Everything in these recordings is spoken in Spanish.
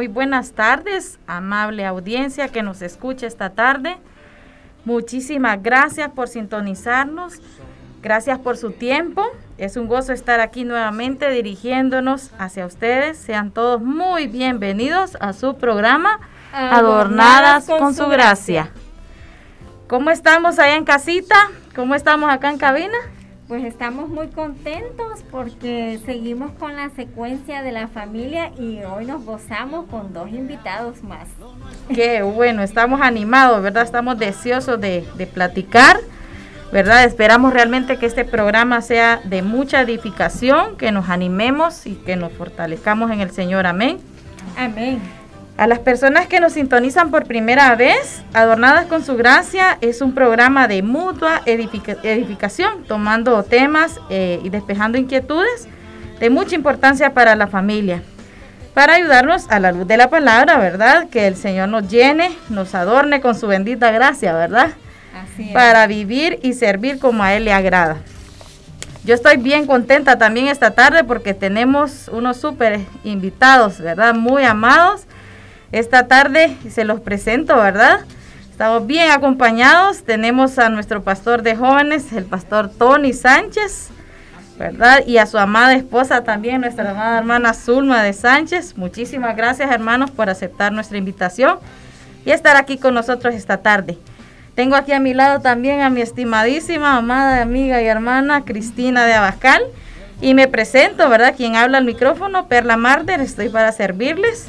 Muy buenas tardes, amable audiencia que nos escucha esta tarde. Muchísimas gracias por sintonizarnos. Gracias por su tiempo. Es un gozo estar aquí nuevamente dirigiéndonos hacia ustedes. Sean todos muy bienvenidos a su programa Adornadas, con, su gracia. ¿Cómo estamos allá en casita? ¿Cómo estamos acá en cabina? Pues estamos muy contentos porque seguimos con la secuencia de la familia y hoy nos gozamos con dos invitados más. Qué bueno, estamos animados, ¿verdad? Estamos deseosos de, de platicar, ¿verdad? Esperamos realmente que este programa sea de mucha edificación, que nos animemos y que nos fortalezcamos en el Señor. Amén. Amén. A las personas que nos sintonizan por primera vez, Adornadas con su Gracia es un programa de mutua edificación, tomando temas eh, y despejando inquietudes de mucha importancia para la familia, para ayudarnos a la luz de la palabra, ¿verdad? Que el Señor nos llene, nos adorne con su bendita gracia, ¿verdad? Así es. Para vivir y servir como a Él le agrada. Yo estoy bien contenta también esta tarde porque tenemos unos súper invitados, ¿verdad? Muy amados esta tarde se los presento, ¿verdad? Estamos bien acompañados. Tenemos a nuestro pastor de jóvenes, el pastor Tony Sánchez, ¿verdad? Y a su amada esposa también, nuestra amada hermana Zulma de Sánchez. Muchísimas gracias, hermanos, por aceptar nuestra invitación y estar aquí con nosotros esta tarde. Tengo aquí a mi lado también a mi estimadísima, amada amiga y hermana Cristina de Abascal. Y me presento, ¿verdad? Quien habla al micrófono, Perla Marder, estoy para servirles.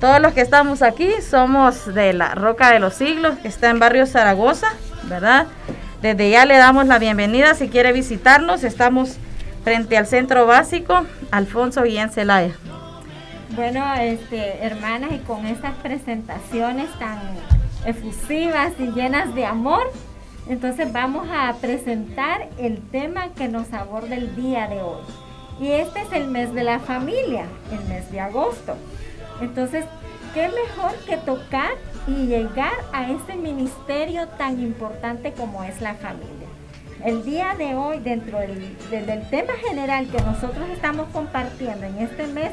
Todos los que estamos aquí somos de la Roca de los Siglos, que está en barrio Zaragoza, ¿verdad? Desde ya le damos la bienvenida si quiere visitarnos. Estamos frente al centro básico Alfonso Guillén Celaya. Bueno, este, hermanas, y con estas presentaciones tan efusivas y llenas de amor, entonces vamos a presentar el tema que nos aborda el día de hoy. Y este es el mes de la familia, el mes de agosto. Entonces, ¿qué mejor que tocar y llegar a este ministerio tan importante como es la familia? El día de hoy, dentro del, del, tema general que nosotros estamos compartiendo en este mes,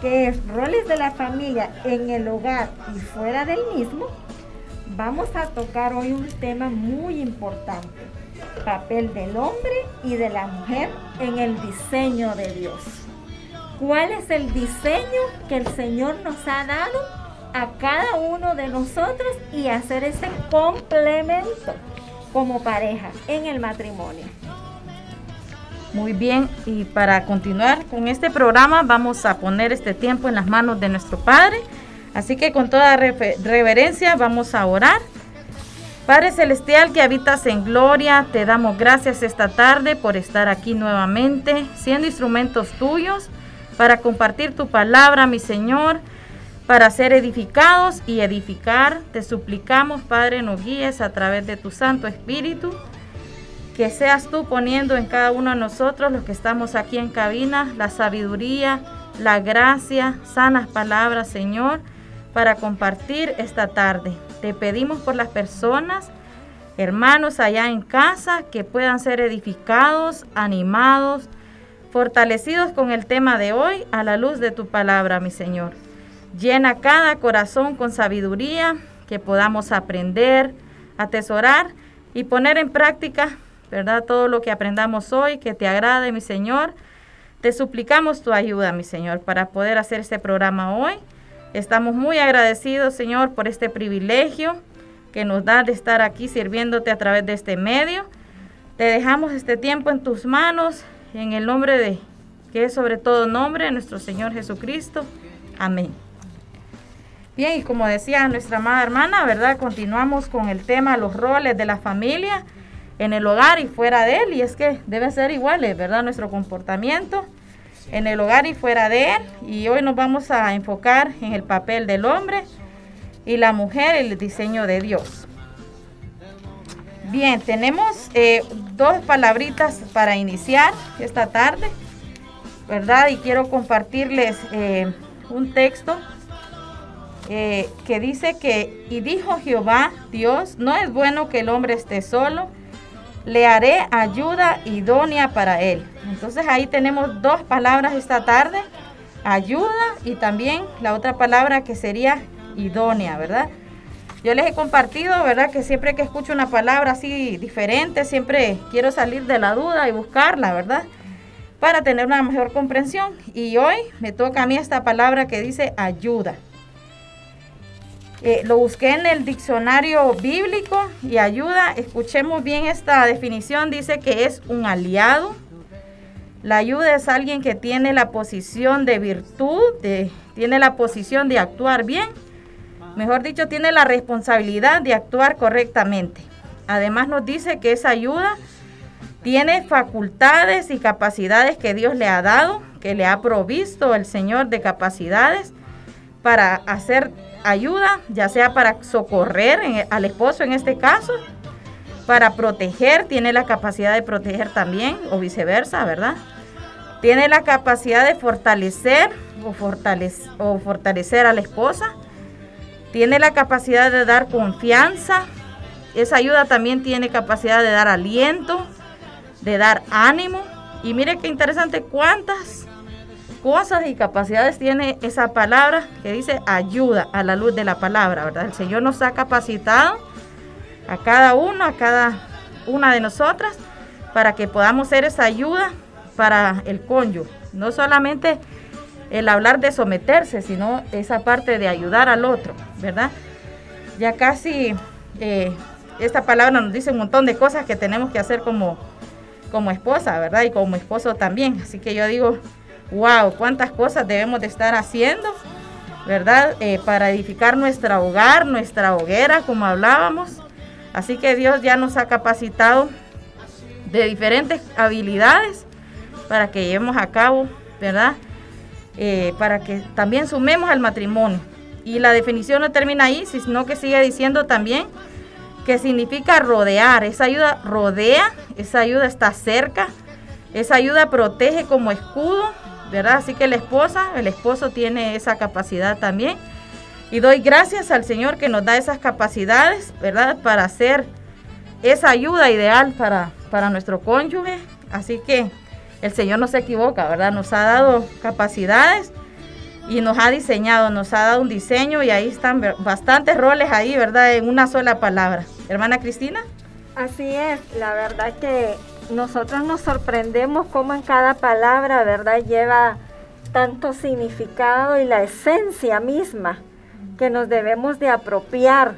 que es roles de la familia en el hogar y fuera del mismo, vamos a tocar hoy un tema muy importante, papel del hombre y de la mujer en el diseño de Dios cuál es el diseño que el Señor nos ha dado a cada uno de nosotros y hacer ese complemento como pareja en el matrimonio. Muy bien, y para continuar con este programa vamos a poner este tiempo en las manos de nuestro Padre. Así que con toda reverencia vamos a orar. Padre Celestial que habitas en gloria, te damos gracias esta tarde por estar aquí nuevamente, siendo instrumentos tuyos para compartir tu palabra, mi Señor, para ser edificados y edificar. Te suplicamos, Padre, nos guíes a través de tu Santo Espíritu. Que seas tú poniendo en cada uno de nosotros, los que estamos aquí en cabina, la sabiduría, la gracia, sanas palabras, Señor, para compartir esta tarde. Te pedimos por las personas, hermanos allá en casa, que puedan ser edificados, animados, fortalecidos con el tema de hoy a la luz de tu palabra, mi Señor. Llena cada corazón con sabiduría, que podamos aprender, atesorar y poner en práctica, ¿verdad? Todo lo que aprendamos hoy, que te agrade, mi Señor. Te suplicamos tu ayuda, mi Señor, para poder hacer este programa hoy. Estamos muy agradecidos, Señor, por este privilegio que nos da de estar aquí sirviéndote a través de este medio. Te dejamos este tiempo en tus manos, en el nombre de, que es sobre todo nombre, nuestro Señor Jesucristo. Amén. Bien, y como decía nuestra amada hermana, ¿verdad? Continuamos con el tema, los roles de la familia en el hogar y fuera de él. Y es que debe ser iguales, ¿verdad? Nuestro comportamiento en el hogar y fuera de él. Y hoy nos vamos a enfocar en el papel del hombre y la mujer, el diseño de Dios. Bien, tenemos eh, dos palabritas para iniciar esta tarde, ¿verdad? Y quiero compartirles eh, un texto eh, que dice que, y dijo Jehová, Dios, no es bueno que el hombre esté solo, le haré ayuda idónea para él. Entonces ahí tenemos dos palabras esta tarde, ayuda y también la otra palabra que sería idónea, ¿verdad? Yo les he compartido, ¿verdad? Que siempre que escucho una palabra así diferente, siempre quiero salir de la duda y buscarla, ¿verdad? Para tener una mejor comprensión. Y hoy me toca a mí esta palabra que dice ayuda. Eh, lo busqué en el diccionario bíblico y ayuda. Escuchemos bien esta definición. Dice que es un aliado. La ayuda es alguien que tiene la posición de virtud, tiene la posición de actuar bien. Mejor dicho, tiene la responsabilidad de actuar correctamente. Además nos dice que esa ayuda tiene facultades y capacidades que Dios le ha dado, que le ha provisto el Señor de capacidades para hacer ayuda, ya sea para socorrer al esposo en este caso, para proteger, tiene la capacidad de proteger también, o viceversa, ¿verdad? Tiene la capacidad de fortalecer, o fortalecer a la esposa. Tiene la capacidad de dar confianza. Esa ayuda también tiene capacidad de dar aliento, de dar ánimo. Y mire qué interesante cuántas cosas y capacidades tiene esa palabra que dice ayuda a la luz de la palabra, ¿verdad? El Señor nos ha capacitado a cada uno, a cada una de nosotras, para que podamos ser esa ayuda para el cónyuge. No solamente el hablar de someterse, sino esa parte de ayudar al otro, ¿verdad? Ya casi eh, esta palabra nos dice un montón de cosas que tenemos que hacer como, como esposa, ¿verdad? Y como esposo también. Así que yo digo, wow, cuántas cosas debemos de estar haciendo, ¿verdad? Eh, para edificar nuestro hogar, nuestra hoguera, como hablábamos. Así que Dios ya nos ha capacitado de diferentes habilidades para que llevemos a cabo, ¿verdad? Eh, para que también sumemos al matrimonio. Y la definición no termina ahí, sino que sigue diciendo también que significa rodear. Esa ayuda rodea, esa ayuda está cerca, esa ayuda protege como escudo ¿verdad? Así que la esposa, el esposo tiene esa capacidad también. Y doy gracias al Señor que nos da esas capacidades, ¿verdad? Para hacer esa ayuda ideal para, para nuestro cónyuge. Así que el Señor no se equivoca, ¿verdad? Nos ha dado capacidades y nos ha diseñado, nos ha dado un diseño y ahí están bastantes roles ahí, ¿verdad? En una sola palabra. Hermana Cristina. Así es, la verdad que nosotros nos sorprendemos cómo en cada palabra, ¿verdad?, lleva tanto significado y la esencia misma que nos debemos de apropiar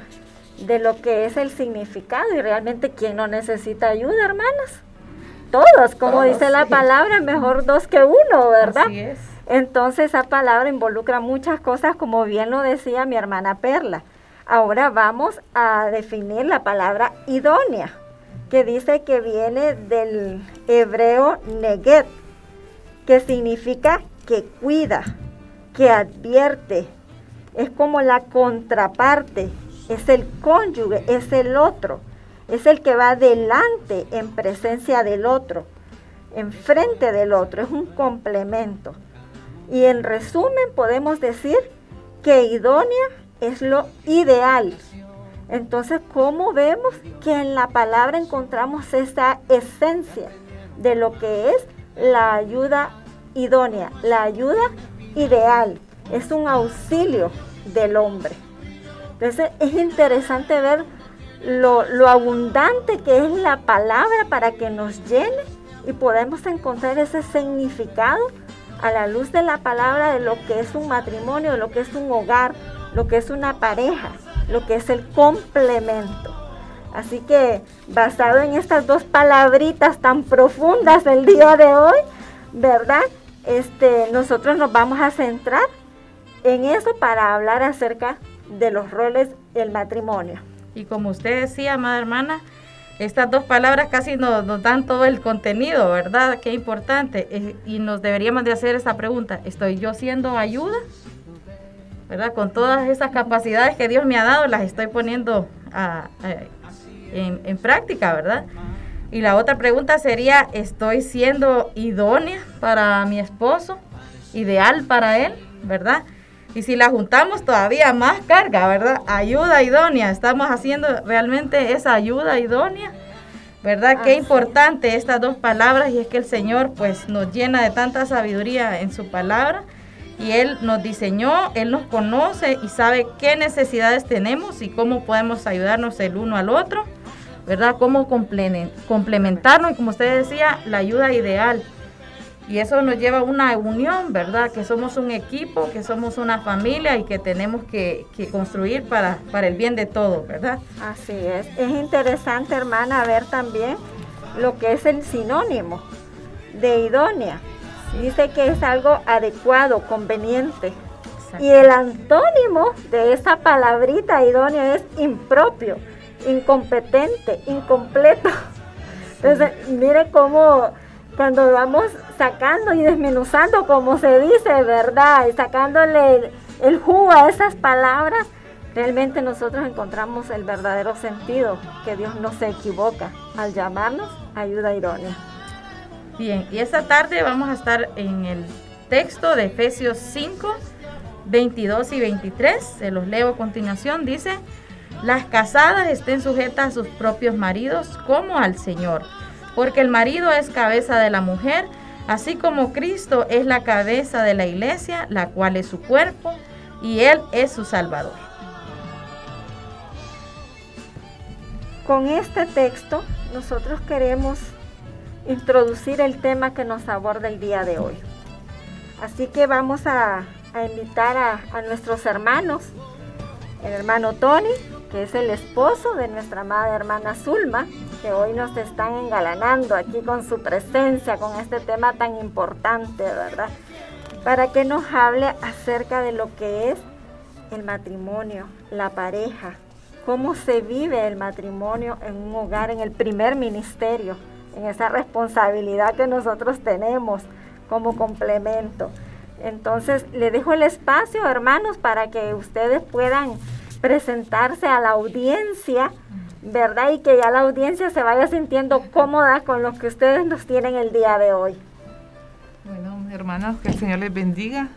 de lo que es el significado y realmente quién no necesita ayuda, hermanas. Todos, como dice la palabra, mejor dos que uno, ¿verdad? Así es. Entonces esa palabra involucra muchas cosas, como bien lo decía mi hermana Perla. Ahora vamos a definir la palabra idónea que dice que viene del hebreo neget, que significa que cuida, que advierte, es como la contraparte, es el cónyuge, es el otro, es el que va delante en presencia del otro, enfrente del otro, es un complemento. Y en resumen podemos decir que idónea es lo ideal, entonces, ¿cómo vemos que en la palabra encontramos esa esencia de lo que es la ayuda idónea, la ayuda ideal? Es un auxilio del hombre. Entonces, es interesante ver lo, abundante que es la palabra para que nos llene y podemos encontrar ese significado a la luz de la palabra de lo que es un matrimonio, lo que es un hogar, lo que es una pareja lo que es el complemento. Así que basado en estas dos palabritas tan profundas del día de hoy, ¿verdad? Este, nosotros nos vamos a centrar en eso para hablar acerca de los roles del matrimonio. Y como usted decía, amada hermana, estas dos palabras casi nos, dan todo el contenido, ¿verdad? Qué importante. Eh, y nos deberíamos de hacer esa pregunta, ¿estoy yo siendo ayuda? ¿Verdad? Con todas esas capacidades que Dios me ha dado, las estoy poniendo en, práctica, ¿verdad? Y la otra pregunta sería, ¿estoy siendo idónea para mi esposo? ¿Ideal para él? ¿Verdad? Y si la juntamos todavía más carga, ¿verdad? Ayuda idónea. Estamos haciendo realmente esa ayuda idónea. ¿Verdad? Qué importante estas dos palabras y es que el Señor pues nos llena de tanta sabiduría en su palabra y Él nos diseñó, Él nos conoce y sabe qué necesidades tenemos y cómo podemos ayudarnos el uno al otro. ¿verdad? Cómo complementarnos y como usted decía, la ayuda ideal. Y eso nos lleva a una unión, ¿verdad? Que somos un equipo, que somos una familia y que tenemos que, construir para, para el bien de todos, ¿verdad? Así es. Es interesante, hermana, ver también lo que es el sinónimo de idónea. Dice que es algo adecuado, conveniente. Y el antónimo de esa palabrita idónea es impropio incompetente, incompleto. Entonces, mire cómo cuando vamos sacando y desmenuzando, como se dice, ¿verdad? Y sacándole el, jugo a esas palabras, realmente nosotros encontramos el verdadero sentido, que Dios no se equivoca al llamarnos ayuda irónica. Bien, y esta tarde vamos a estar en el texto de Efesios 5, 22 y 23. Se los leo a continuación. Dice, las casadas estén sujetas a sus propios maridos como al Señor, porque el marido es cabeza de la mujer, así como Cristo es la cabeza de la iglesia, la cual es su cuerpo, y Él es su Salvador. Con este texto nosotros queremos introducir el tema que nos aborda el día de hoy. Así que vamos a, invitar a, nuestros hermanos, el hermano Tony, que es el esposo de nuestra amada hermana Zulma, que hoy nos están engalanando aquí con su presencia, con este tema tan importante, ¿verdad? Para que nos hable acerca de lo que es el matrimonio, la pareja, cómo se vive el matrimonio en un hogar, en el primer ministerio, en esa responsabilidad que nosotros tenemos como complemento. Entonces, le dejo el espacio, hermanos, para que ustedes puedan presentarse a la audiencia, ¿verdad? Y que ya la audiencia se vaya sintiendo cómoda con lo que ustedes nos tienen el día de hoy. Bueno, hermanas, que el Señor les bendiga.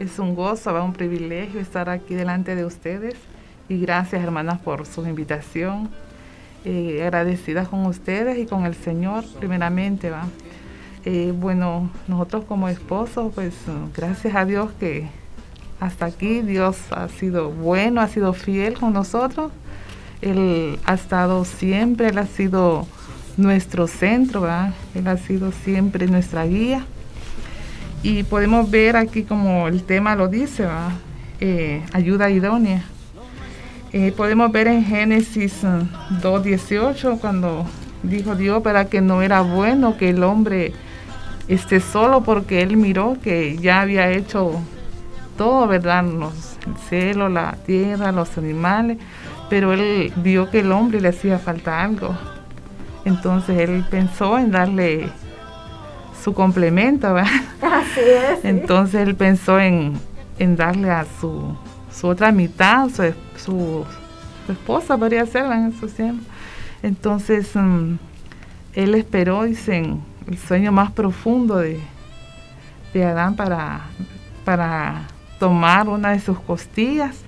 Es un gozo, un privilegio estar aquí delante de ustedes. Y gracias, hermanas, por su invitación. Eh, agradecidas con ustedes y con el Señor, primeramente, ¿va? Eh, bueno, nosotros como esposos, pues gracias a Dios que hasta aquí Dios ha sido bueno, ha sido fiel con nosotros. Él ha estado siempre, Él ha sido nuestro centro, ¿verdad? Él ha sido siempre nuestra guía. Y podemos ver aquí como el tema lo dice, ¿verdad? Eh, ayuda idónea. Eh, podemos ver en Génesis 2.18 uh, cuando dijo Dios para que no era bueno que el hombre esté solo porque él miró que ya había hecho todo, ¿verdad? Los, el cielo, la tierra, los animales, pero él vio que el hombre le hacía falta algo. Entonces él pensó en darle su complemento, ¿verdad? Así es. Entonces él pensó en, darle a su, su otra mitad, su, su, esposa podría ser en esos tiempos. Entonces mm, él esperó, dicen, el sueño más profundo de, de Adán para, para tomar una de sus costillas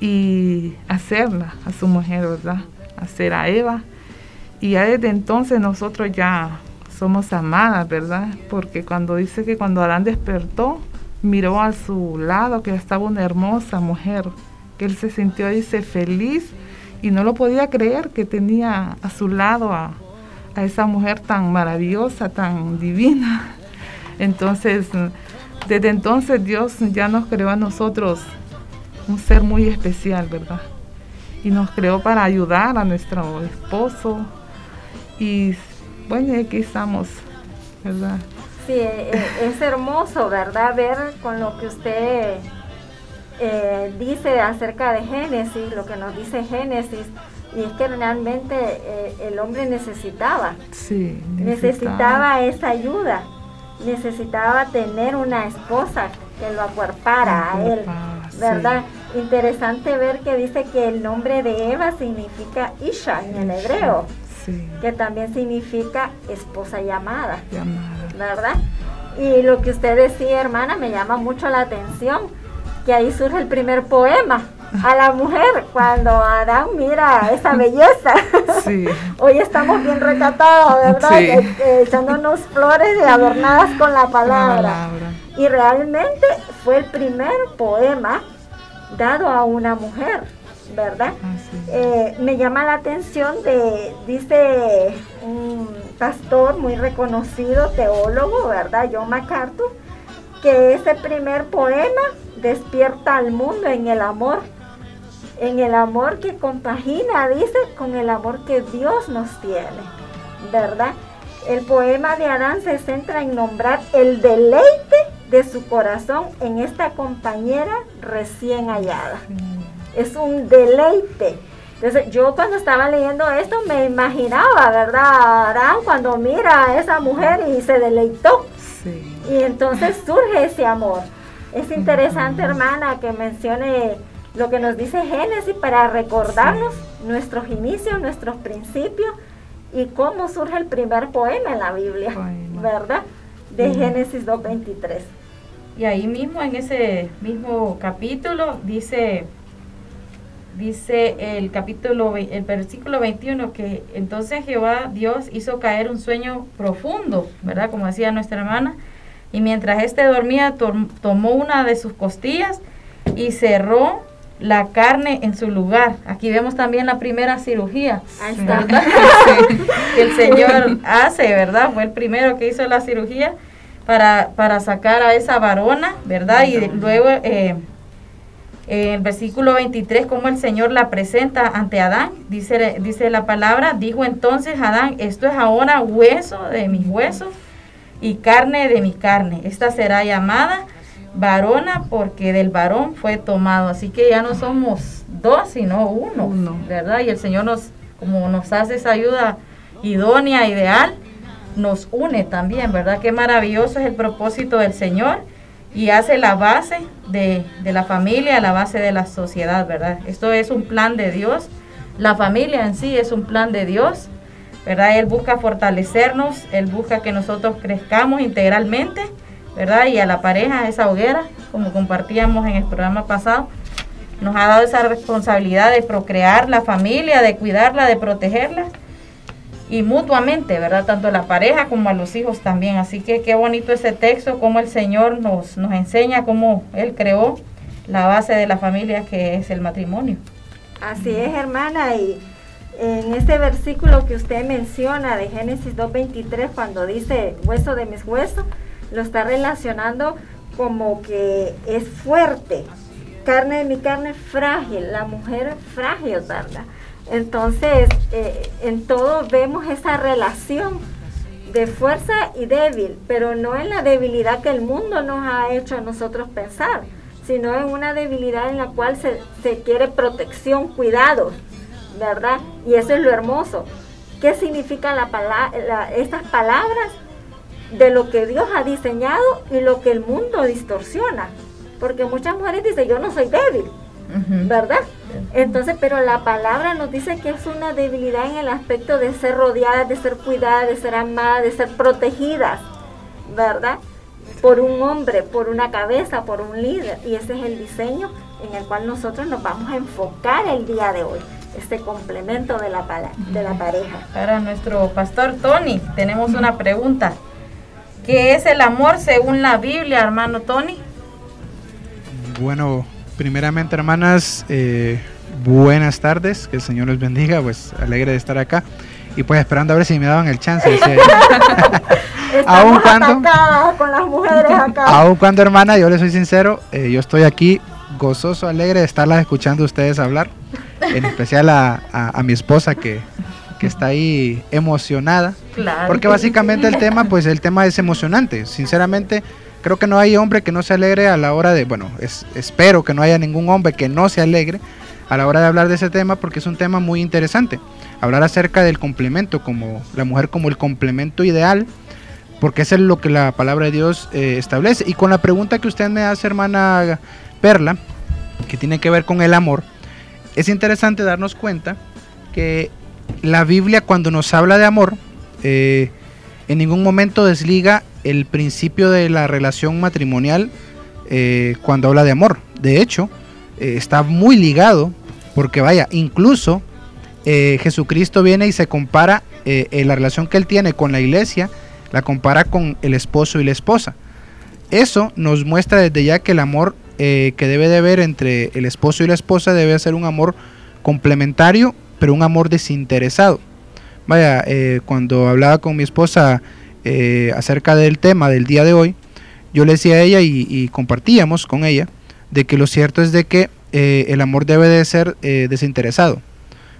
y hacerla a su mujer, ¿verdad? Hacer a Eva. Y ya desde entonces nosotros ya somos amadas, ¿verdad? Porque cuando dice que cuando Adán despertó, miró a su lado que estaba una hermosa mujer, que él se sintió, dice, feliz y no lo podía creer que tenía a su lado a, a esa mujer tan maravillosa, tan divina. Entonces, desde entonces Dios ya nos creó a nosotros un ser muy especial, ¿verdad? y nos creó para ayudar a nuestro esposo. Y bueno, aquí estamos, ¿verdad? Sí, eh, eh, es hermoso, ¿verdad? Ver con lo que usted eh, dice acerca de Génesis, lo que nos dice Génesis, y es que realmente el hombre necesitaba, sí, necesitaba, esa ayuda, necesitaba tener una esposa que lo acuerpara a él, ¿verdad? Interesante ver que dice que el nombre de Eva significa Isha en el hebreo que también significa esposa llamada, ¿verdad? Y lo que usted decía, hermana, me llama mucho la atención, que ahí surge el primer poema a la mujer cuando Adán mira esa belleza. Hoy estamos bien recatados, ¿verdad? Eh, eh, echándonos flores y adornadas con la palabra. Y realmente fue el primer poema dado a una mujer. ¿verdad? Eh, me llama la atención de, dice un pastor muy reconocido, teólogo, ¿verdad? John MacArthur, que ese primer poema despierta al mundo en el amor, en el amor que compagina, dice, con el amor que Dios nos tiene, ¿verdad? El poema de Adán se centra en nombrar el deleite de su corazón en esta compañera recién hallada es un deleite. Entonces yo cuando estaba leyendo esto me imaginaba, ¿verdad? Arán cuando mira a esa mujer y se deleitó. Y entonces surge ese amor. Es interesante, hermana, que mencione lo que nos dice Génesis para recordarnos nuestros inicios, nuestros principios y cómo surge el primer poema en la Biblia, ¿verdad? De Génesis 2.23. Y ahí mismo, en ese mismo capítulo, dice dice el capítulo, el versículo 21, que entonces Jehová Dios hizo caer un sueño profundo, ¿verdad? Como decía nuestra hermana, y mientras éste dormía, tomó una de sus costillas y cerró la carne en su lugar. Aquí vemos también la primera cirugía, que el Señor hace, ¿verdad? Fue el primero que hizo la cirugía para, para sacar a esa varona, ¿verdad? Y luego... Eh, en el versículo 23, como el Señor la presenta ante Adán, dice, dice la palabra, dijo entonces Adán, esto es ahora hueso de mis huesos y carne de mi carne. Esta será llamada varona porque del varón fue tomado. Así que ya no somos dos, sino uno, uno. ¿verdad? Y el Señor nos, como nos hace esa ayuda idónea, ideal, nos une también, ¿verdad? Qué maravilloso es el propósito del Señor y hace la base de, la familia, la base de la sociedad, ¿verdad? Esto es un plan de Dios. La familia en sí es un plan de Dios, ¿verdad? Él busca fortalecernos, Él busca que nosotros crezcamos integralmente, ¿verdad? Y a la pareja, esa hoguera, como compartíamos en el programa pasado, nos ha dado esa responsabilidad de procrear la familia, de cuidarla, de protegerla y mutuamente, ¿verdad? Tanto a la pareja como a los hijos también. Así que qué bonito ese texto, cómo el Señor nos, nos enseña cómo Él creó la base de la familia que es el matrimonio. Así es, hermana, y en ese versículo que usted menciona de Génesis 2.23, cuando dice hueso de mis huesos, lo está relacionando como que es fuerte, carne de mi carne frágil, la mujer frágil, ¿verdad? Entonces, eh, en todo vemos esa relación de fuerza y débil, pero no en la debilidad que el mundo nos ha hecho a nosotros pensar, sino en una debilidad en la cual se, quiere protección, cuidado, ¿verdad? Y eso es lo hermoso. ¿Qué significan estas palabras? De lo que Dios ha diseñado y lo que el mundo distorsiona. Porque muchas mujeres dicen, yo no soy débil, ¿verdad? Entonces, pero la palabra nos dice que es una debilidad en el aspecto de ser rodeadas, de ser cuidadas, de ser amadas, de ser protegidas, ¿verdad? Por un hombre, por una cabeza, por un líder. Y ese es el diseño en el cual nosotros nos vamos a enfocar el día de hoy, este complemento de la, de la pareja. Para nuestro pastor Tony, tenemos una pregunta. ¿Qué es el amor según la Biblia, hermano Tony? Bueno, primeramente hermanas, eh, buenas tardes, que el Señor los bendiga, pues alegre de estar acá y pues esperando a ver si me daban el chance. aún cuando, con las mujeres acá. Aún cuando hermana, yo les soy sincero, eh, yo estoy aquí gozoso, alegre de estarlas escuchando ustedes hablar. en especial a, a, mi esposa que, que, está ahí emocionada. Porque básicamente el tema, pues el tema es emocionante. Sinceramente, creo que no hay hombre que no se alegre a la hora de, bueno, es, espero que no haya ningún hombre que no se alegre a la hora de hablar de ese tema porque es un tema muy interesante. Hablar acerca del complemento, como la mujer como el complemento ideal, porque eso es lo que la palabra de Dios eh, establece. Y con la pregunta que usted me hace, hermana Perla, que tiene que ver con el amor, es interesante darnos cuenta que la Biblia cuando nos habla de amor, eh, en ningún momento desliga el principio de la relación matrimonial eh, cuando habla de amor. De hecho, eh, está muy ligado, porque vaya, incluso Jesucristo viene y se compara en la relación que él tiene con la iglesia, la compara con el esposo y la esposa. Eso nos muestra desde ya que el amor que debe de haber entre el esposo y la esposa debe ser un amor complementario, pero un amor desinteresado. Vaya, eh, cuando hablaba con mi esposa eh, acerca del tema del día de hoy, yo le decía a ella y, compartíamos con ella de que lo cierto es de que el amor debe de ser desinteresado.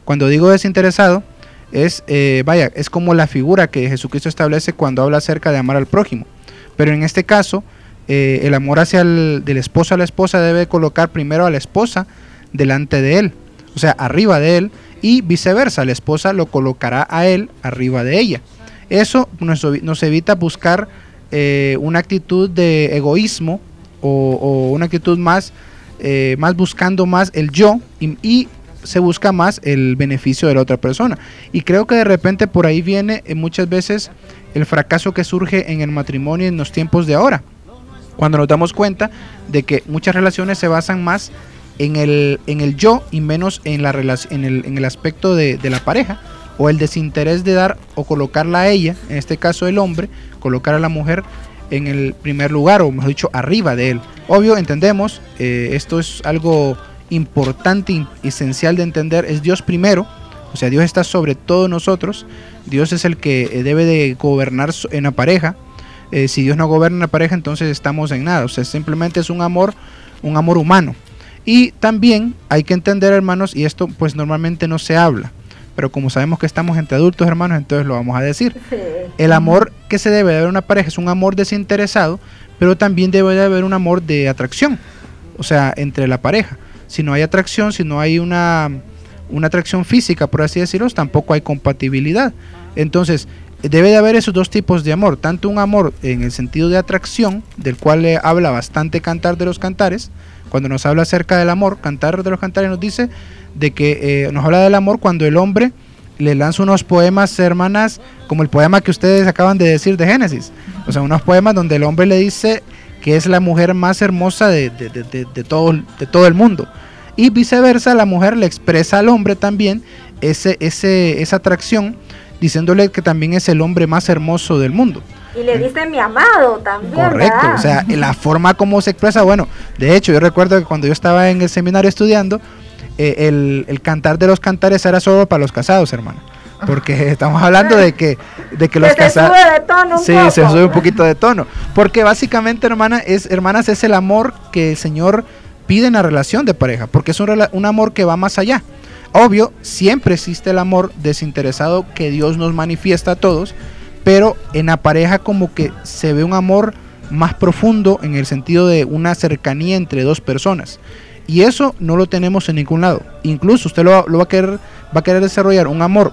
Cuando digo desinteresado, es, vaya, es como la figura que Jesucristo establece cuando habla acerca de amar al prójimo. Pero en este caso, eh, el amor hacia el del esposo a la esposa debe colocar primero a la esposa delante de él, o sea, arriba de él, y viceversa, la esposa lo colocará a él arriba de ella. Eso nos, evita buscar eh, una actitud de egoísmo o, una actitud más, eh, más buscando más el yo y, se busca más el beneficio de la otra persona. Y creo que de repente por ahí viene muchas veces el fracaso que surge en el matrimonio en los tiempos de ahora cuando nos damos cuenta de que muchas relaciones se basan más en el, en el yo y menos en, la en, el, en el aspecto de, la pareja o el desinterés de dar o colocarla a ella, en este caso el hombre, colocar a la mujer en el primer lugar o mejor dicho arriba de él. Obvio, entendemos, eh, esto es algo importante esencial de entender, es Dios primero, o sea, Dios está sobre todos nosotros, Dios es el que eh, debe de gobernar en la pareja, eh, si Dios no gobierna la pareja, entonces estamos en nada. O sea, simplemente es un amor, un amor humano. Y también hay que entender, hermanos, y esto pues normalmente no se habla, pero como sabemos que estamos entre adultos, hermanos, entonces lo vamos a decir. El amor que se debe de haber una pareja es un amor desinteresado, pero también debe de haber un amor de atracción, o sea, entre la pareja. Si no hay atracción, si no hay una, una atracción física, por así decirlo, tampoco hay compatibilidad. Entonces, debe de haber esos dos tipos de amor, tanto un amor en el sentido de atracción, del cual le habla bastante Cantar de los Cantares, cuando nos habla acerca del amor, Cantar de los Cantares nos dice de que eh, nos habla del amor cuando el hombre le lanza unos poemas, hermanas, como el poema que ustedes acaban de decir de Génesis, o sea, unos poemas donde el hombre le dice que es la mujer más hermosa de, todo, de todo el mundo. Y viceversa, la mujer le expresa al hombre también ese, ese, esa atracción diciéndole que también es el hombre más hermoso del mundo. Y le dice mi amado también. Correcto, o sea, la forma como se expresa, bueno, de hecho yo recuerdo que cuando yo estaba en el seminario estudiando, eh, el, cantar de los cantares era solo para los casados, hermano. Porque estamos hablando de que, de que los casados... Se sube de tono un sí, se sube un poquito de tono. Porque básicamente, hermana, es, hermanas, es el amor que el Señor pide en la relación de pareja. Porque es un, un amor que va más allá. Obvio, siempre existe el amor desinteresado que Dios nos manifiesta a todos, pero en la pareja como que se ve un amor más profundo en el sentido de una cercanía entre dos personas. Y eso no lo tenemos en ningún lado. Incluso usted lo, va, a querer, va a querer desarrollar un amor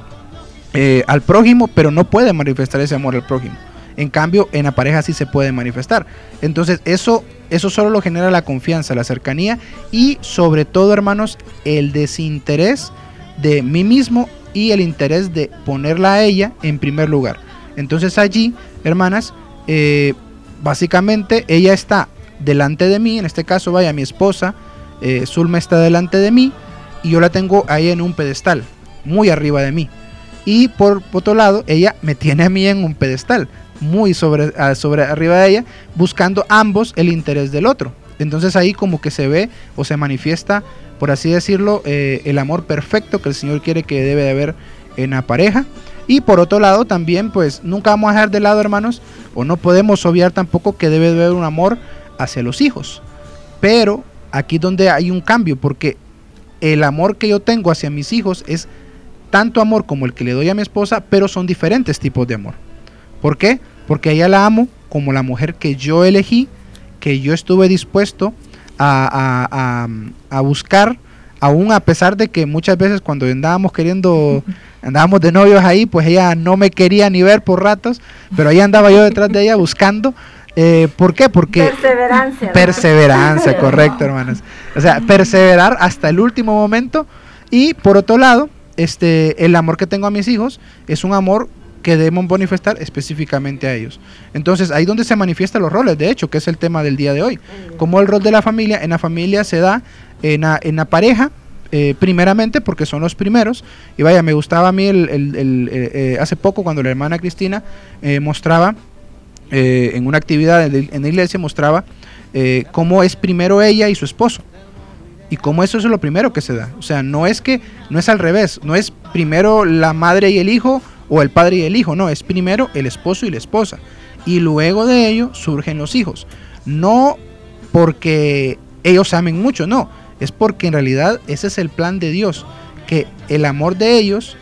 eh, al prójimo, pero no puede manifestar ese amor al prójimo. En cambio, en la pareja sí se puede manifestar. Entonces, eso, eso solo lo genera la confianza, la cercanía y sobre todo, hermanos, el desinterés de mí mismo y el interés de ponerla a ella en primer lugar. Entonces allí, hermanas, eh, básicamente ella está delante de mí, en este caso, vaya, mi esposa, eh, Zulma está delante de mí y yo la tengo ahí en un pedestal, muy arriba de mí. Y por otro lado, ella me tiene a mí en un pedestal muy sobre, arriba de ella, buscando ambos el interés del otro. Entonces ahí como que se ve o se manifiesta, por así decirlo, eh, el amor perfecto que el Señor quiere que debe de haber en la pareja. Y por otro lado también, pues nunca vamos a dejar de lado, hermanos, o no podemos obviar tampoco que debe de haber un amor hacia los hijos. Pero aquí donde hay un cambio, porque el amor que yo tengo hacia mis hijos es tanto amor como el que le doy a mi esposa, pero son diferentes tipos de amor. ¿Por qué? Porque a ella la amo como la mujer que yo elegí, que yo estuve dispuesto a, a buscar, aún a pesar de que muchas veces cuando andábamos queriendo, andábamos de novios ahí, pues ella no me quería ni ver por ratos, pero ahí andaba yo detrás de ella buscando eh, ¿Por qué? Porque... Perseverancia. Perseverancia, correcto, hermanos. O sea, perseverar hasta el último momento. Y por otro lado, este, el amor que tengo a mis hijos es un amor que debemos manifestar específicamente a ellos. Entonces, ahí donde se manifiestan los roles, de hecho, que es el tema del día de hoy. Como el rol de la familia, en la familia se da en la, en la pareja, eh, primeramente porque son los primeros. Y vaya, me gustaba a mí el, el, eh, hace poco cuando la hermana Cristina mostraba eh, en una actividad en la iglesia mostraba eh, cómo es primero ella y su esposo. Y cómo eso es lo primero que se da. O sea, no es que, no es al revés, no es primero la madre y el hijo o el padre y el hijo, no, es primero el esposo y la esposa. Y luego de ello surgen los hijos. No porque ellos amen mucho, no, es porque en realidad ese es el plan de Dios, que el amor de ellos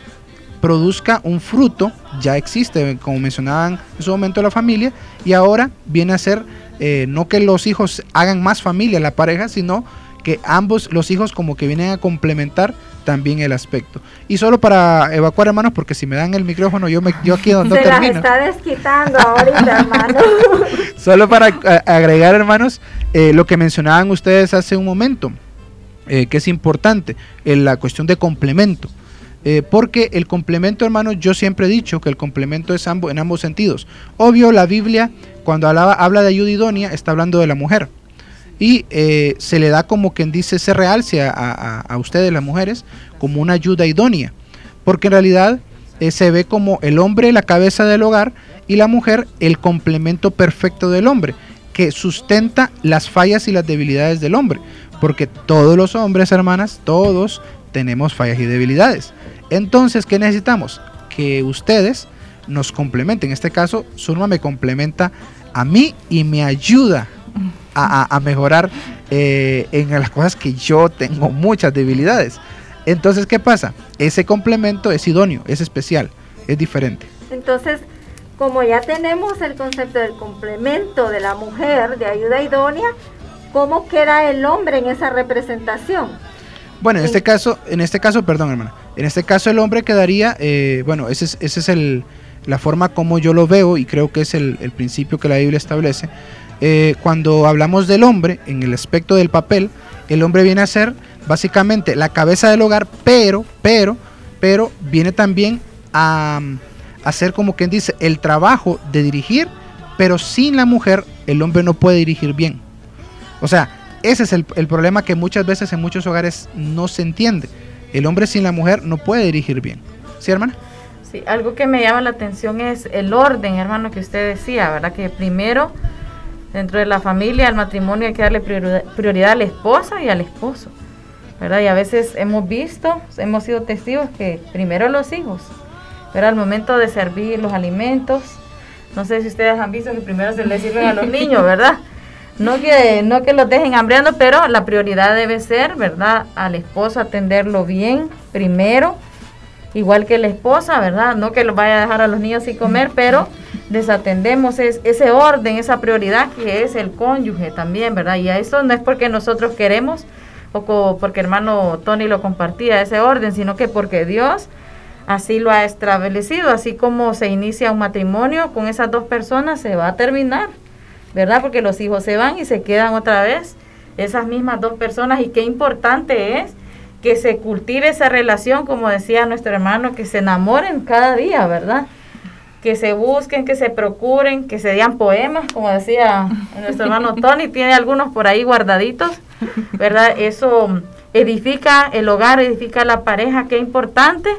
produzca un fruto, ya existe, como mencionaban en su momento la familia, y ahora viene a ser eh, no que los hijos hagan más familia la pareja, sino que ambos los hijos como que vienen a complementar también el aspecto. Y solo para evacuar, hermanos, porque si me dan el micrófono, yo me yo aquí donde Se termino. está desquitando ahorita, hermano. solo para agregar, hermanos, eh, lo que mencionaban ustedes hace un momento, eh, que es importante, en la cuestión de complemento. Eh, porque el complemento, hermano, yo siempre he dicho que el complemento es en ambos sentidos. Obvio, la Biblia, cuando habla de ayuda idónea, está hablando de la mujer. Y eh, se le da como quien dice, se realce a, ustedes, las mujeres, como una ayuda idónea. Porque en realidad se ve como el hombre la cabeza del hogar y la mujer el complemento perfecto del hombre, que sustenta las fallas y las debilidades del hombre. Porque todos los hombres, hermanas, todos tenemos fallas y debilidades. Entonces, ¿qué necesitamos? Que ustedes nos complementen. En este caso, Surma me complementa a mí y me ayuda a, mejorar eh, en las cosas que yo tengo muchas debilidades. Entonces, ¿qué pasa? Ese complemento es idóneo, es especial, es diferente. Entonces, como ya tenemos el concepto del complemento de la mujer, de ayuda idónea, ¿cómo queda el hombre en esa representación? Bueno, en este caso, en este caso, perdón, hermana. En este caso el hombre quedaría, eh, bueno, esa es, ese es el, la forma como yo lo veo y creo que es el, principio que la Biblia establece. Eh, cuando hablamos del hombre, en el aspecto del papel, el hombre viene a ser básicamente la cabeza del hogar, pero, pero, pero viene también a, a ser como quien dice el trabajo de dirigir, pero sin la mujer el hombre no puede dirigir bien. O sea, ese es el, problema que muchas veces en muchos hogares no se entiende. El hombre sin la mujer no puede dirigir bien. ¿Sí, hermana? Sí, algo que me llama la atención es el orden, hermano, que usted decía, ¿verdad? Que primero, dentro de la familia, el matrimonio hay que darle prioridad, a la esposa y al esposo, ¿verdad? Y a veces hemos visto, hemos sido testigos que primero los hijos, pero al momento de servir los alimentos, no sé si ustedes han visto que primero se les sirven a los niños, ¿verdad? No que, no que los dejen hambriando, pero la prioridad debe ser, ¿verdad? Al esposo atenderlo bien primero, igual que la esposa, ¿verdad? No que lo vaya a dejar a los niños sin comer, pero desatendemos ese orden, esa prioridad que es el cónyuge también, ¿verdad? Y a eso no es porque nosotros queremos o porque hermano Tony lo compartía, ese orden, sino que porque Dios así lo ha establecido, así como se inicia un matrimonio con esas dos personas, se va a terminar. ¿Verdad? Porque los hijos se van y se quedan otra vez esas mismas dos personas y qué importante es que se cultive esa relación, como decía nuestro hermano, que se enamoren cada día, ¿verdad? Que se busquen, que se procuren, que se digan poemas, como decía nuestro hermano Tony, tiene algunos por ahí guardaditos, ¿verdad? Eso edifica el hogar, edifica la pareja, qué importante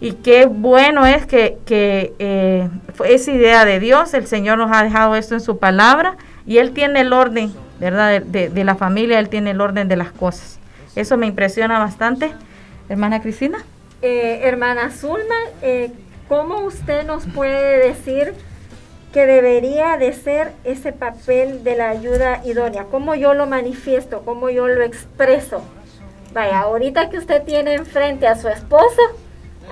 y qué bueno es que, que eh, esa idea de Dios, el Señor nos ha dejado esto en su palabra y Él tiene el orden, ¿verdad? De, la familia, Él tiene el orden de las cosas. Eso me impresiona bastante. Hermana Cristina. Eh, hermana Zulma, eh, ¿cómo usted nos puede decir que debería de ser ese papel de la ayuda idónea? ¿Cómo yo lo manifiesto? ¿Cómo yo lo expreso? Vaya, ahorita que usted tiene enfrente a su esposo,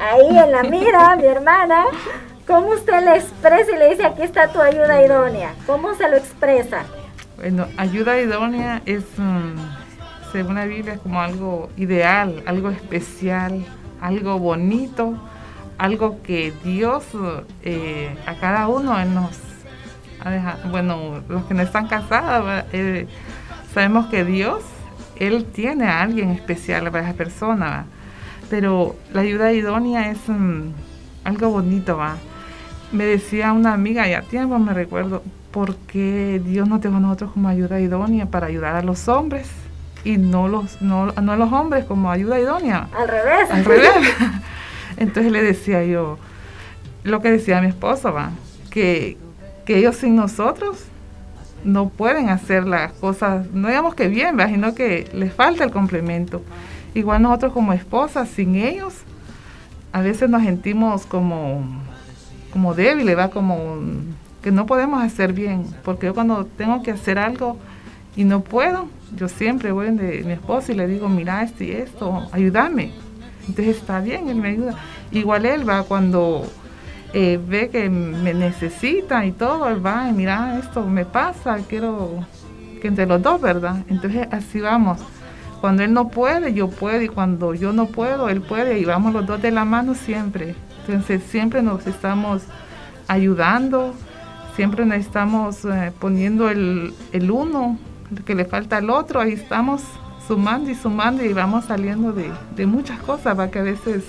ahí en la mira, mi hermana, ¿cómo usted le expresa y le dice, aquí está tu ayuda idónea? ¿Cómo se lo expresa? Bueno, ayuda idónea es, mm, según la Biblia, como algo ideal, algo especial, algo bonito, algo que Dios eh, a cada uno nos ha dejado. Bueno, los que no están casados, eh, sabemos que Dios, Él tiene a alguien especial para esa persona, pero la ayuda idónea es mm, algo bonito, ¿va? Me decía una amiga, ya tiempo me recuerdo, porque Dios nos dejó a nosotros como ayuda idónea para ayudar a los hombres y no los no, no a los hombres como ayuda idónea. Al revés. Al revés. Entonces le decía yo, lo que decía mi esposo, va, que, que ellos sin nosotros no pueden hacer las cosas, no digamos que bien, ¿va? sino que les falta el complemento. Igual nosotros como esposas, sin ellos, a veces nos sentimos como, como débiles, ¿va? como que no podemos hacer bien, porque yo cuando tengo que hacer algo y no puedo, yo siempre voy de mi esposo y le digo, mira esto y esto, ayúdame. Entonces está bien, él me ayuda. Igual él va cuando eh, ve que me necesita y todo, él va y mira, esto me pasa, quiero que entre los dos, ¿verdad? Entonces así vamos. Cuando él no puede, yo puedo, y cuando yo no puedo, él puede, y vamos los dos de la mano siempre. Entonces siempre nos estamos ayudando, siempre nos estamos eh, poniendo el, el uno, el que le falta al otro, ahí estamos sumando y sumando y vamos saliendo de, de muchas cosas, va que a veces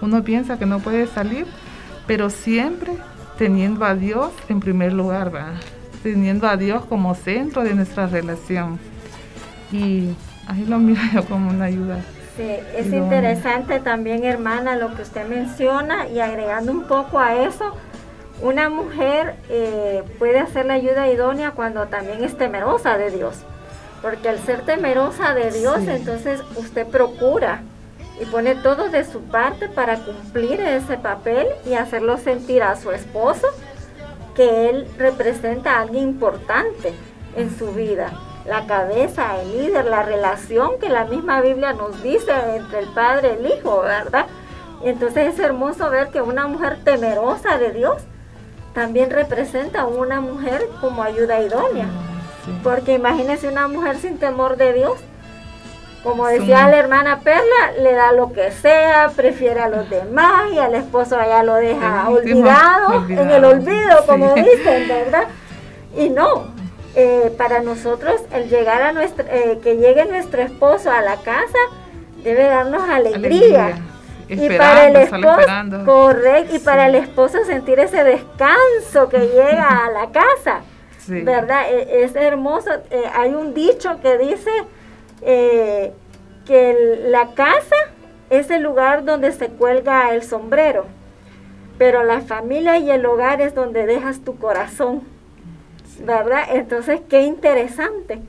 uno piensa que no puede salir, pero siempre teniendo a Dios en primer lugar, va, teniendo a Dios como centro de nuestra relación. Y ahí lo miro yo como una ayuda. Sí, es interesante también, hermana, lo que usted menciona y agregando un poco a eso, una mujer eh, puede hacer la ayuda idónea cuando también es temerosa de Dios. Porque al ser temerosa de Dios, entonces usted procura y pone todo de su parte para cumplir ese papel y hacerlo sentir a su esposo que él representa a alguien importante en su vida. La cabeza, el líder, la relación que la misma Biblia nos dice entre el padre y el hijo, ¿verdad? Y entonces es hermoso ver que una mujer temerosa de Dios también representa a una mujer como ayuda idónea. Porque imagínese una mujer sin temor de Dios. Como decía la hermana Perla, le da lo que sea, prefiere a los demás y al esposo allá lo deja olvidado, en el olvido, como dicen, ¿verdad? Y no, eh, para nosotros el llegar a nuestro, eh, que llegue nuestro esposo a la casa debe darnos alegría. y para el esposo, correcto, y para el esposo sentir ese descanso que llega a la casa. ¿verdad? E, es, hermoso. Eh, hay un dicho que dice eh, que la casa es el lugar donde se cuelga el sombrero, pero la familia y el hogar es donde dejas tu corazón, ¿verdad? Entonces, qué interesante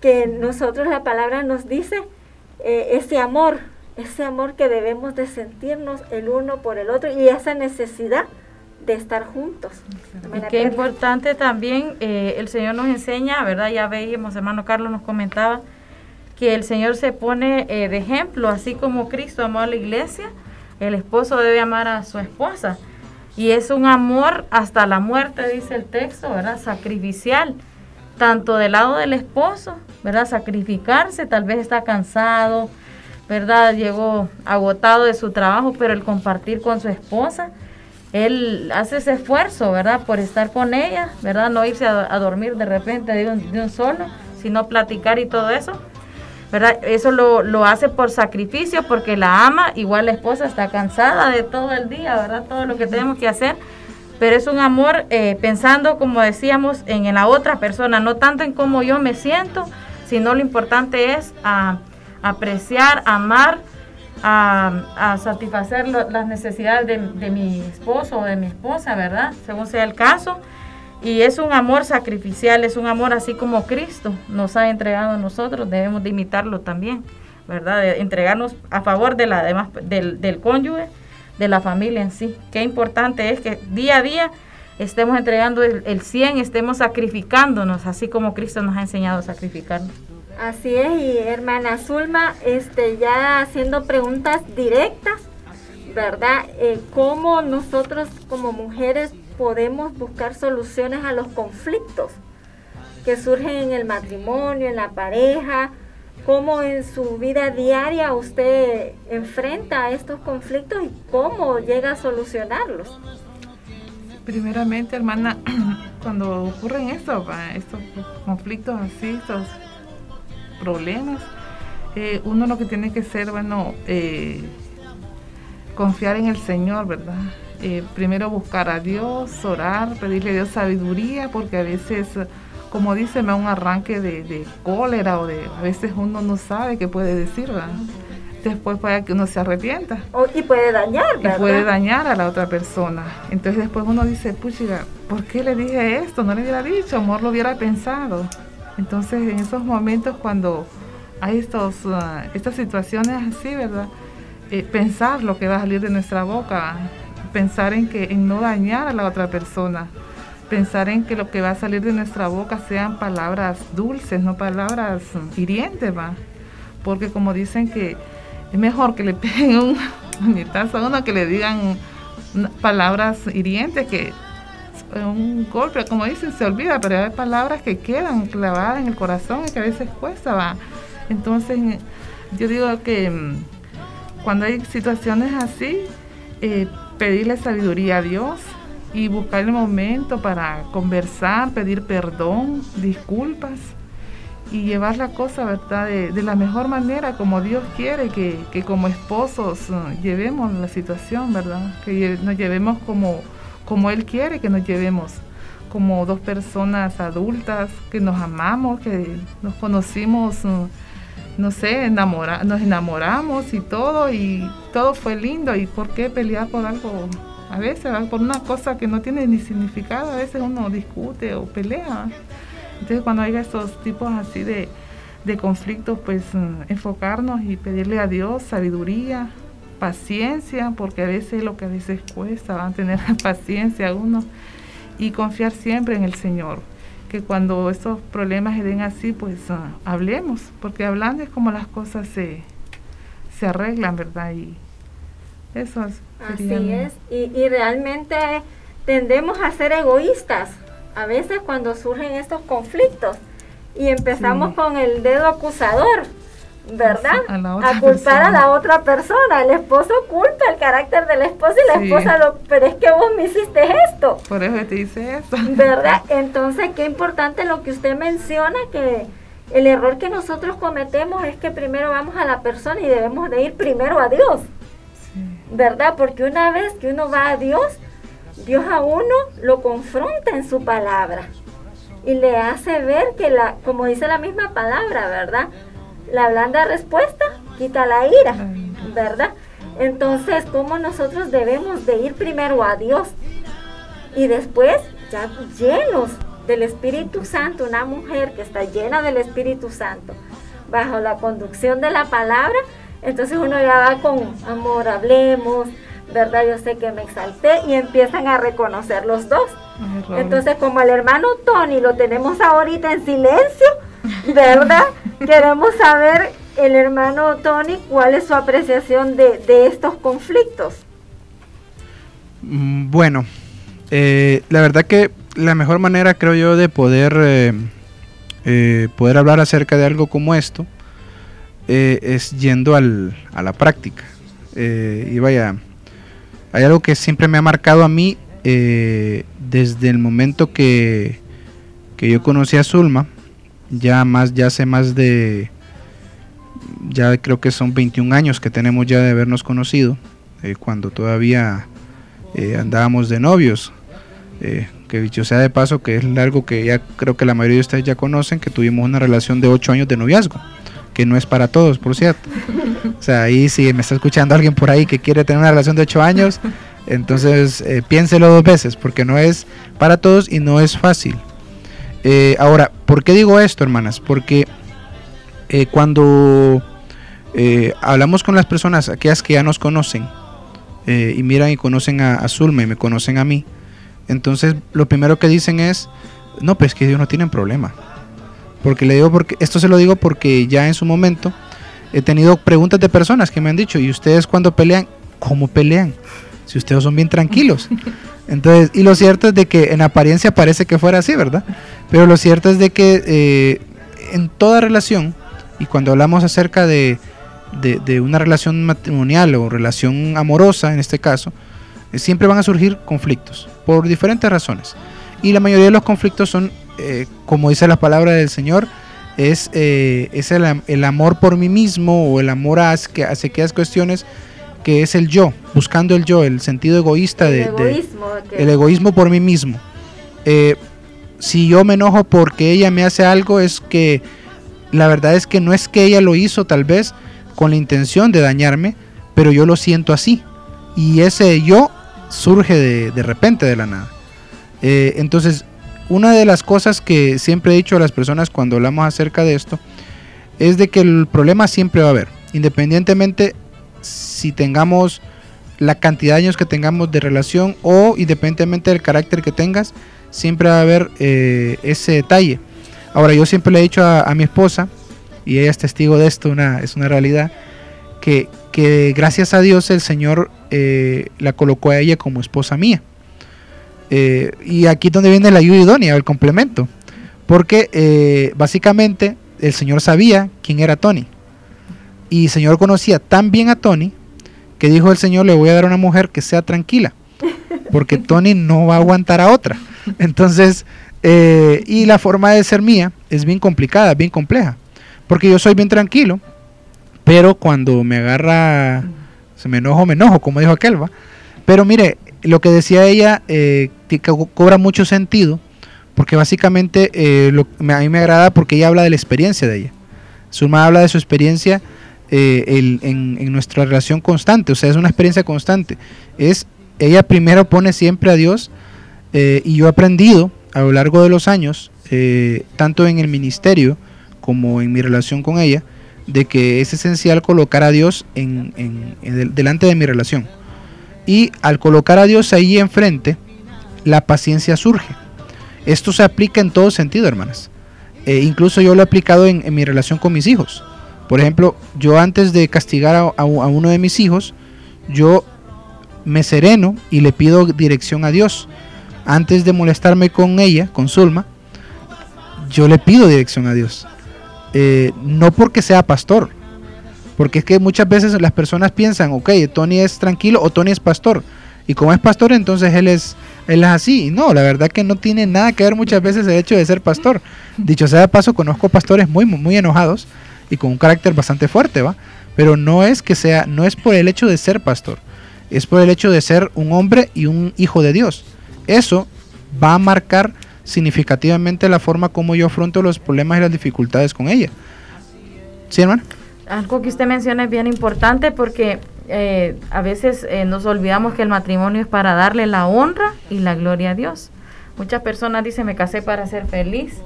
que nosotros la palabra nos dice eh, ese amor, ese amor que debemos de sentirnos el uno por el otro y esa necesidad de estar juntos. Y qué importante también, eh, el Señor nos enseña, ¿verdad? Ya veíamos, hermano Carlos nos comentaba, que el Señor se pone eh, de ejemplo, así como Cristo amó a la iglesia, el esposo debe amar a su esposa. Y es un amor hasta la muerte, dice el texto, ¿verdad? Sacrificial, tanto del lado del esposo, ¿verdad? Sacrificarse, tal vez está cansado, ¿verdad? Llegó agotado de su trabajo, pero el compartir con su esposa, él hace ese esfuerzo, ¿verdad? Por estar con ella, ¿verdad? No irse a, dormir de repente de un, solo, sino platicar y todo eso, Eso lo, hace por sacrificio, porque la ama, igual la esposa está cansada de todo el día, ¿verdad? Todo lo que tenemos que hacer, pero es un amor eh, pensando, como decíamos, en, la otra persona, no tanto en cómo yo me siento, sino lo importante es apreciar, amar, a, satisfacer las necesidades de, mi esposo o de mi esposa, ¿verdad? Según sea el caso. Y es un amor sacrificial, es un amor así como Cristo nos ha entregado a nosotros, debemos de imitarlo también, ¿verdad? De entregarnos a favor de la demás, del, del cónyuge, de la familia en sí. Qué importante es que día a día estemos entregando el, el 100, estemos sacrificándonos, así como Cristo nos ha enseñado a sacrificarnos. Así es, y hermana Zulma, este, ya haciendo preguntas directas, ¿verdad? Eh, ¿Cómo nosotros como mujeres podemos buscar soluciones a los conflictos que surgen en el matrimonio, en la pareja? ¿Cómo en su vida diaria usted enfrenta estos conflictos y cómo llega a solucionarlos? Primeramente, hermana, cuando ocurren estos, estos conflictos así, estos problemas, eh, uno lo que tiene que ser, bueno, eh, confiar en el Señor, ¿verdad? Eh, primero buscar a Dios, orar, pedirle a Dios sabiduría, porque a veces, como dice, me da un arranque de, cólera o de, a veces uno no sabe qué puede decir, ¿verdad? Después puede que uno se arrepienta. y puede dañar, ¿verdad? Y puede dañar a la otra persona. Entonces después uno dice, puchiga, ¿por qué le dije esto? No le hubiera dicho, amor lo hubiera pensado. Entonces en esos momentos cuando hay estos, uh, estas situaciones así, ¿verdad? Eh, pensar lo que va a salir de nuestra boca, pensar en que en no dañar a la otra persona, pensar en que lo que va a salir de nuestra boca sean palabras dulces, no palabras hirientes, va. Porque como dicen que es mejor que le peguen un puñetazo a uno que le digan palabras hirientes que un golpe, como dicen, se olvida, pero hay palabras que quedan clavadas en el corazón y que a veces cuesta, va. Entonces, yo digo que mm, cuando hay situaciones así, eh, pedirle sabiduría a Dios y buscar el momento para conversar, pedir perdón, disculpas y llevar la cosa, ¿verdad?, de, la mejor manera, como Dios quiere que, como esposos uh, llevemos la situación, ¿verdad? Que nos llevemos como, como Él quiere que nos llevemos, como dos personas adultas que nos amamos, que nos conocimos. No sé, enamora, nos enamoramos y todo, y todo fue lindo. ¿Y por qué pelear por algo? A veces, por una cosa que no tiene ni significado, a veces uno discute o pelea. Entonces, cuando haya estos tipos así de, de conflictos, pues mm, enfocarnos y pedirle a Dios sabiduría, paciencia, porque a veces lo que a veces cuesta, van a tener paciencia uno, y confiar siempre en el Señor que cuando estos problemas se den así, pues ah, hablemos, porque hablando es como las cosas se, se arreglan, ¿verdad? Y eso es. Así es, y, y realmente tendemos a ser egoístas a veces cuando surgen estos conflictos y empezamos con el dedo acusador ¿verdad? A, culpar a la otra persona. El esposo culpa el carácter del esposo y la esposa lo, pero es que vos me hiciste esto. Por eso te dice esto. ¿Verdad? Entonces, qué importante lo que usted menciona, que el error que nosotros cometemos es que primero vamos a la persona y debemos de ir primero a Dios. ¿Verdad? Porque una vez que uno va a Dios, Dios a uno lo confronta en su palabra y le hace ver que la, como dice la misma palabra, ¿verdad? La blanda respuesta quita la ira, ¿verdad? Entonces, ¿cómo nosotros debemos de ir primero a Dios? Y después, ya llenos del Espíritu Santo, una mujer que está llena del Espíritu Santo, bajo la conducción de la palabra, entonces uno ya va con amor, hablemos, ¿verdad? Yo sé que me exalté y empiezan a reconocer los dos. Entonces, como el hermano Tony lo tenemos ahorita en silencio, ¿verdad? Queremos saber, el hermano Tony, cuál es su apreciación de, estos conflictos. Mm, bueno, eh, la verdad que la mejor manera creo yo de poder, eh, eh, poder hablar acerca de algo como esto es yendo al, a la práctica. y vaya, hay algo que siempre me ha marcado a mí desde el momento que, que yo conocí a Zulma ya más ya hace más de ya creo que son 21 años que tenemos ya de habernos conocido eh, cuando todavía eh, andábamos de novios. Eh, que dicho sea de paso que es algo que ya creo que la mayoría de ustedes ya conocen que tuvimos una relación de 8 años de noviazgo que no es para todos por cierto. O sea ahí si me está escuchando alguien por ahí que quiere tener una relación de 8 años entonces piénselo dos veces porque no es para todos y no es fácil eh, ahora, ¿por qué digo esto, hermanas? Porque eh, cuando eh, hablamos con las personas, aquellas que ya nos conocen, y miran y conocen a, Zulma y me conocen a mí, entonces lo primero que dicen es, no, pues que ellos no tienen problema. Porque le digo porque esto se lo digo porque ya en su momento he tenido preguntas de personas que me han dicho, "¿Y ustedes cuando pelean, cómo pelean?" Si ustedes son bien tranquilos. Entonces, y lo cierto es de que en apariencia parece que fuera así, ¿verdad? Pero lo cierto es de que eh, en toda relación, y cuando hablamos acerca de, de, de una relación matrimonial o relación amorosa en este caso, eh, siempre van a surgir conflictos por diferentes razones. Y la mayoría de los conflictos son, eh, como dice la palabra del Señor, es, eh, es el, el amor por mí mismo o el amor a, hacia aquellas cuestiones que es el yo, buscando el yo, el sentido egoísta de, el de- egoísmo. el egoísmo por mí mismo. Eh, si yo me enojo porque ella me hace algo, es que la verdad es que no es que ella lo hizo tal vez con la intención de dañarme, pero yo lo siento así. Y ese yo surge de, de repente de la nada. Eh, entonces, una de las cosas que siempre he dicho a las personas cuando hablamos acerca de esto, es de que el problema siempre va a haber, independientemente si tengamos la cantidad de años que tengamos de relación o independientemente del carácter que tengas, siempre va a haber eh, ese detalle. Ahora, yo siempre le he dicho a, mi esposa, y ella es testigo de esto, una, es una realidad, que, que gracias a Dios el Señor eh, la colocó a ella como esposa mía. Eh, y aquí es donde viene la ayuda idónea, el complemento. Porque básicamente el Señor sabía quién era Tony. Y el Señor conocía tan bien a Tony que dijo el Señor, le voy a dar una mujer que sea tranquila. Porque Tony no va a aguantar a otra. Entonces, eh, y la forma de ser mía es bien complicada, bien compleja. Porque yo soy bien tranquilo, pero cuando me agarra, se me enojo, me enojo, como dijo aquel, ¿va? Pero mire, lo que decía ella eh, que co- cobra mucho sentido, porque básicamente eh, lo, me- a mí me agrada porque ella habla de la experiencia de ella. Zulma habla de su experiencia eh, en, nuestra relación constante, o sea, es una experiencia constante. Es, ella primero pone siempre a Dios eh, y yo he aprendido a lo largo de los años, eh, tanto en el ministerio como en mi relación con ella, de que es esencial colocar a Dios en, en- en del- delante de mi relación. Y al colocar a Dios ahí enfrente, la paciencia surge. Esto se aplica en todo sentido, hermanas. Incluso yo lo he aplicado en mi relación con mis hijos. Por ejemplo, yo antes de castigar a, uno de mis hijos, yo me sereno y le pido dirección a Dios. Antes de molestarme con ella, con Zulma, yo le pido dirección a Dios. Eh, no porque sea pastor, porque es que muchas veces las personas piensan, ok, Tony es tranquilo o Tony es pastor. Y como es pastor, entonces él es, él es así. No, la verdad que no tiene nada que ver muchas veces el hecho de ser pastor. Dicho sea de paso, conozco pastores muy, muy enojados y con un carácter bastante fuerte, ¿va? Pero no es que sea, no es por el hecho de ser pastor, es por el hecho de ser un hombre y un hijo de Dios. Eso va a marcar significativamente la forma como yo afronto los problemas y las dificultades con ella. ¿Sí, hermano? Algo que usted menciona es bien importante porque eh, a veces eh, nos olvidamos que el matrimonio es para darle la honra y la gloria a Dios. Muchas personas dicen me casé para ser feliz,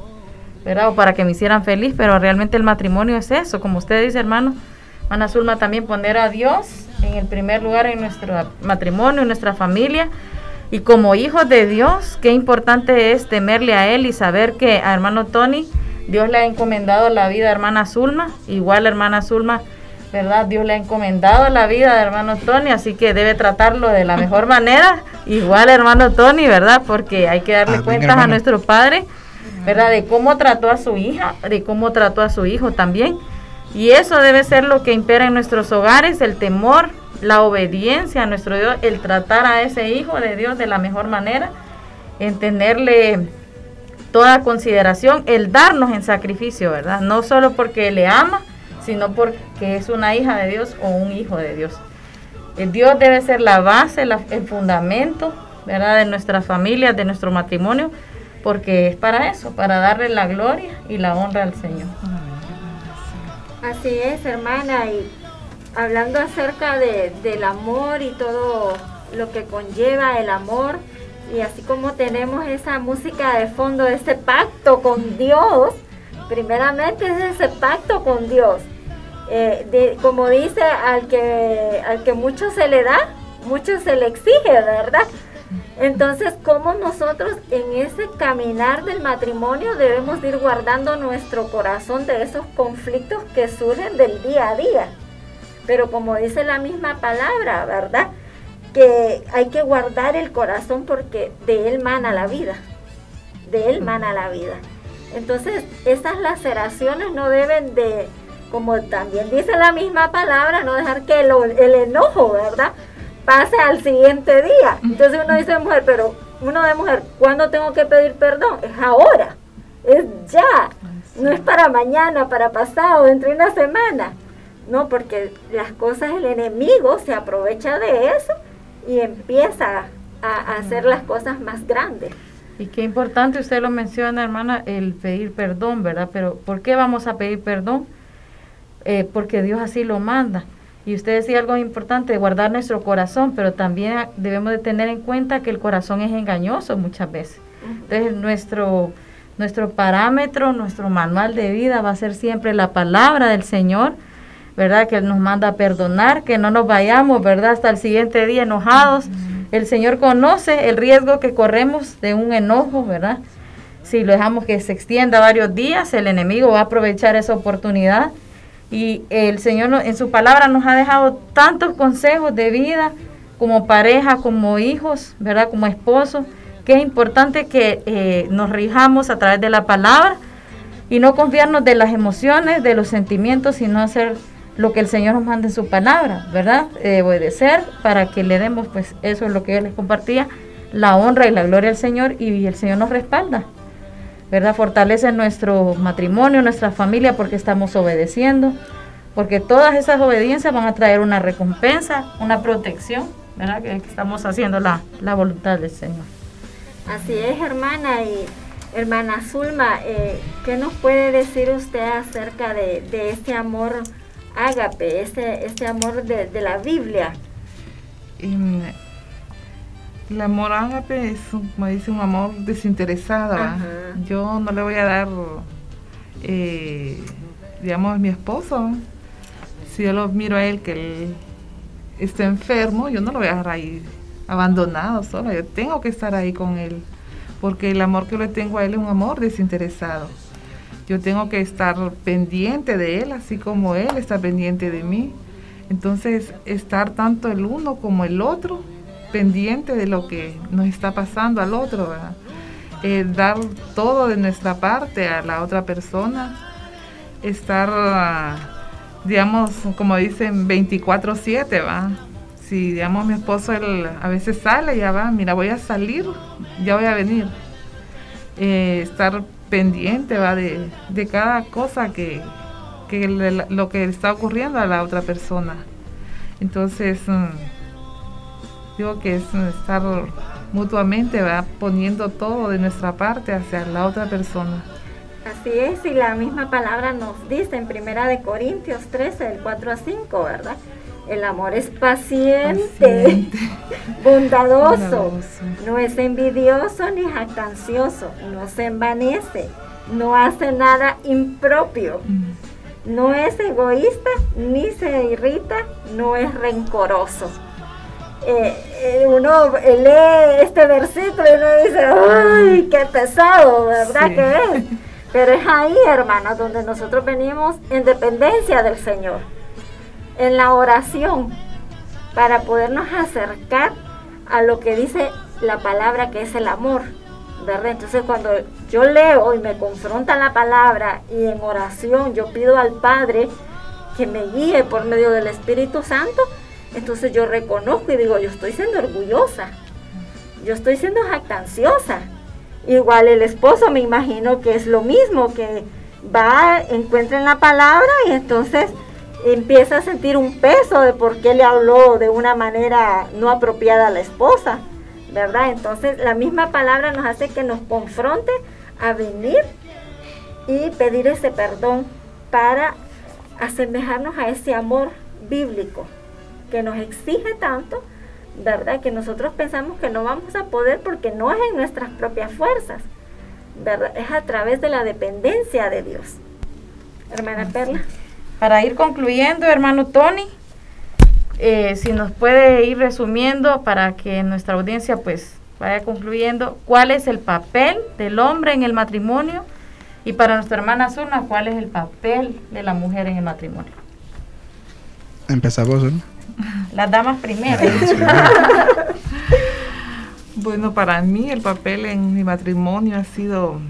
¿verdad? O para que me hicieran feliz, pero realmente el matrimonio es eso, como usted dice, hermano. Ana Zulma, también poner a Dios en el primer lugar en nuestro matrimonio, en nuestra familia. Y como hijos de Dios, qué importante es temerle a Él y saber que a hermano Tony, Dios le ha encomendado la vida a hermana Zulma, igual hermana Zulma, ¿verdad? Dios le ha encomendado la vida de hermano Tony, así que debe tratarlo de la mejor manera, igual hermano Tony, ¿verdad? Porque hay que darle Amén, cuentas a nuestro Padre, ¿verdad? De cómo trató a su hija, de cómo trató a su hijo también. Y eso debe ser lo que impera en nuestros hogares, el temor, la obediencia a nuestro Dios, el tratar a ese hijo de Dios de la mejor manera, en tenerle toda consideración, el darnos en sacrificio, ¿verdad? No solo porque le ama, sino porque es una hija de Dios o un hijo de Dios. El Dios debe ser la base, el fundamento, ¿verdad? De nuestras familias, de nuestro matrimonio, porque es para eso, para darle la gloria y la honra al Señor. Así es, hermana, y hablando acerca de, del amor y todo lo que conlleva el amor, y así como tenemos esa música de fondo, ese pacto con Dios, primeramente es ese pacto con Dios. Eh, como dice, al que, al que mucho se le da, mucho se le exige, ¿verdad? Entonces, ¿cómo nosotros en ese caminar del matrimonio debemos ir guardando nuestro corazón de esos conflictos que surgen del día a día? Pero como dice la misma palabra, ¿verdad? Que hay que guardar el corazón porque de él mana la vida. De él mana la vida. Entonces, esas laceraciones no deben de, como también dice la misma palabra, no dejar que el, el enojo, ¿verdad? Pase al siguiente día. Entonces uno dice, mujer, pero uno de mujer, ¿cuándo tengo que pedir perdón? Es ahora, es ya, no es para mañana, para pasado, dentro de una semana. No, porque las cosas, el enemigo se aprovecha de eso y empieza a, hacer las cosas más grandes. Y qué importante, usted lo menciona, hermana, el pedir perdón, ¿verdad? Pero ¿por qué vamos a pedir perdón? Eh, porque Dios así lo manda. Y usted decía algo importante, guardar nuestro corazón, pero también debemos de tener en cuenta que el corazón es engañoso muchas veces. Entonces nuestro, nuestro parámetro, nuestro manual de vida va a ser siempre la palabra del Señor, ¿verdad? Que nos manda a perdonar, que no nos vayamos, ¿verdad? Hasta el siguiente día enojados. El Señor conoce el riesgo que corremos de un enojo, ¿verdad? Si lo dejamos que se extienda varios días, el enemigo va a aprovechar esa oportunidad y el Señor en su palabra nos ha dejado tantos consejos de vida como pareja, como hijos, ¿verdad? Como esposos, que es importante que eh, nos rijamos a través de la palabra y no confiarnos de las emociones, de los sentimientos, sino hacer lo que el Señor nos manda en su palabra, ¿verdad? Eh, obedecer para que le demos, pues eso es lo que yo les compartía, la honra y la gloria al Señor y el Señor nos respalda. ¿Verdad? Fortalece nuestro matrimonio, nuestra familia, porque estamos obedeciendo, porque todas esas obediencias van a traer una recompensa, una protección, ¿verdad? Que, estamos haciendo la, voluntad del Señor. Así es, hermana, y hermana Zulma, eh, ¿qué nos puede decir usted acerca de, este amor ágape, este, este amor de, de la Biblia? El amor ágape es, como dice, un amor desinteresado. Yo no le voy a dar, eh, digamos, a mi esposo. Si yo lo miro a él que él está enfermo, yo no lo voy a dejar ahí abandonado solo. Yo tengo que estar ahí con él. Porque el amor que le tengo a él es un amor desinteresado. Yo tengo que estar pendiente de él, así como él está pendiente de mí. Entonces, estar tanto el uno como el otro pendiente de lo que nos está pasando al otro, eh, dar todo de nuestra parte a la otra persona, estar, ah, digamos, como dicen, 24/7, ¿va? Si, digamos, mi esposo él a veces sale, ya va, mira, voy a salir, ya voy a venir. Eh, estar pendiente, ¿va? De, de cada cosa que, que lo que está ocurriendo a la otra persona. Entonces, mm, Digo que es estar mutuamente va poniendo todo de nuestra parte hacia la otra persona. Así es, y la misma palabra nos dice en Primera de Corintios 13, del 4 a 5, ¿verdad? El amor es paciente, bondadoso, no es envidioso ni jactancioso, no se envanece, no hace nada impropio, mm. no es egoísta ni se irrita, no es rencoroso eh, eh, uno lee este versículo y uno dice, ¡ay, qué pesado! ¿Verdad que es? Pero es ahí, hermanos, donde nosotros venimos en dependencia del Señor, en la oración, para podernos acercar a lo que dice la palabra que es el amor, ¿verdad? Entonces cuando yo leo y me confronta la palabra y en oración yo pido al Padre que me guíe por medio del Espíritu Santo, entonces yo reconozco y digo, yo estoy siendo orgullosa, yo estoy siendo jactanciosa. Igual el esposo me imagino que es lo mismo, que va, encuentra en la palabra y entonces empieza a sentir un peso de por qué le habló de una manera no apropiada a la esposa, ¿verdad? Entonces la misma palabra nos hace que nos confronte a venir y pedir ese perdón para asemejarnos a ese amor bíblico que nos exige tanto, ¿verdad? Que nosotros pensamos que no vamos a poder porque no es en nuestras propias fuerzas, ¿verdad? Es a través de la dependencia de Dios. Hermana Perla. Para ir concluyendo, hermano Tony, eh, si nos puede ir resumiendo para que nuestra audiencia pues vaya concluyendo, ¿cuál es el papel del hombre en el matrimonio? Y para nuestra hermana Zulma, ¿cuál es el papel de la mujer en el matrimonio? Empezamos, ¿no? Las damas primero. bueno, para mí el papel en mi matrimonio ha sido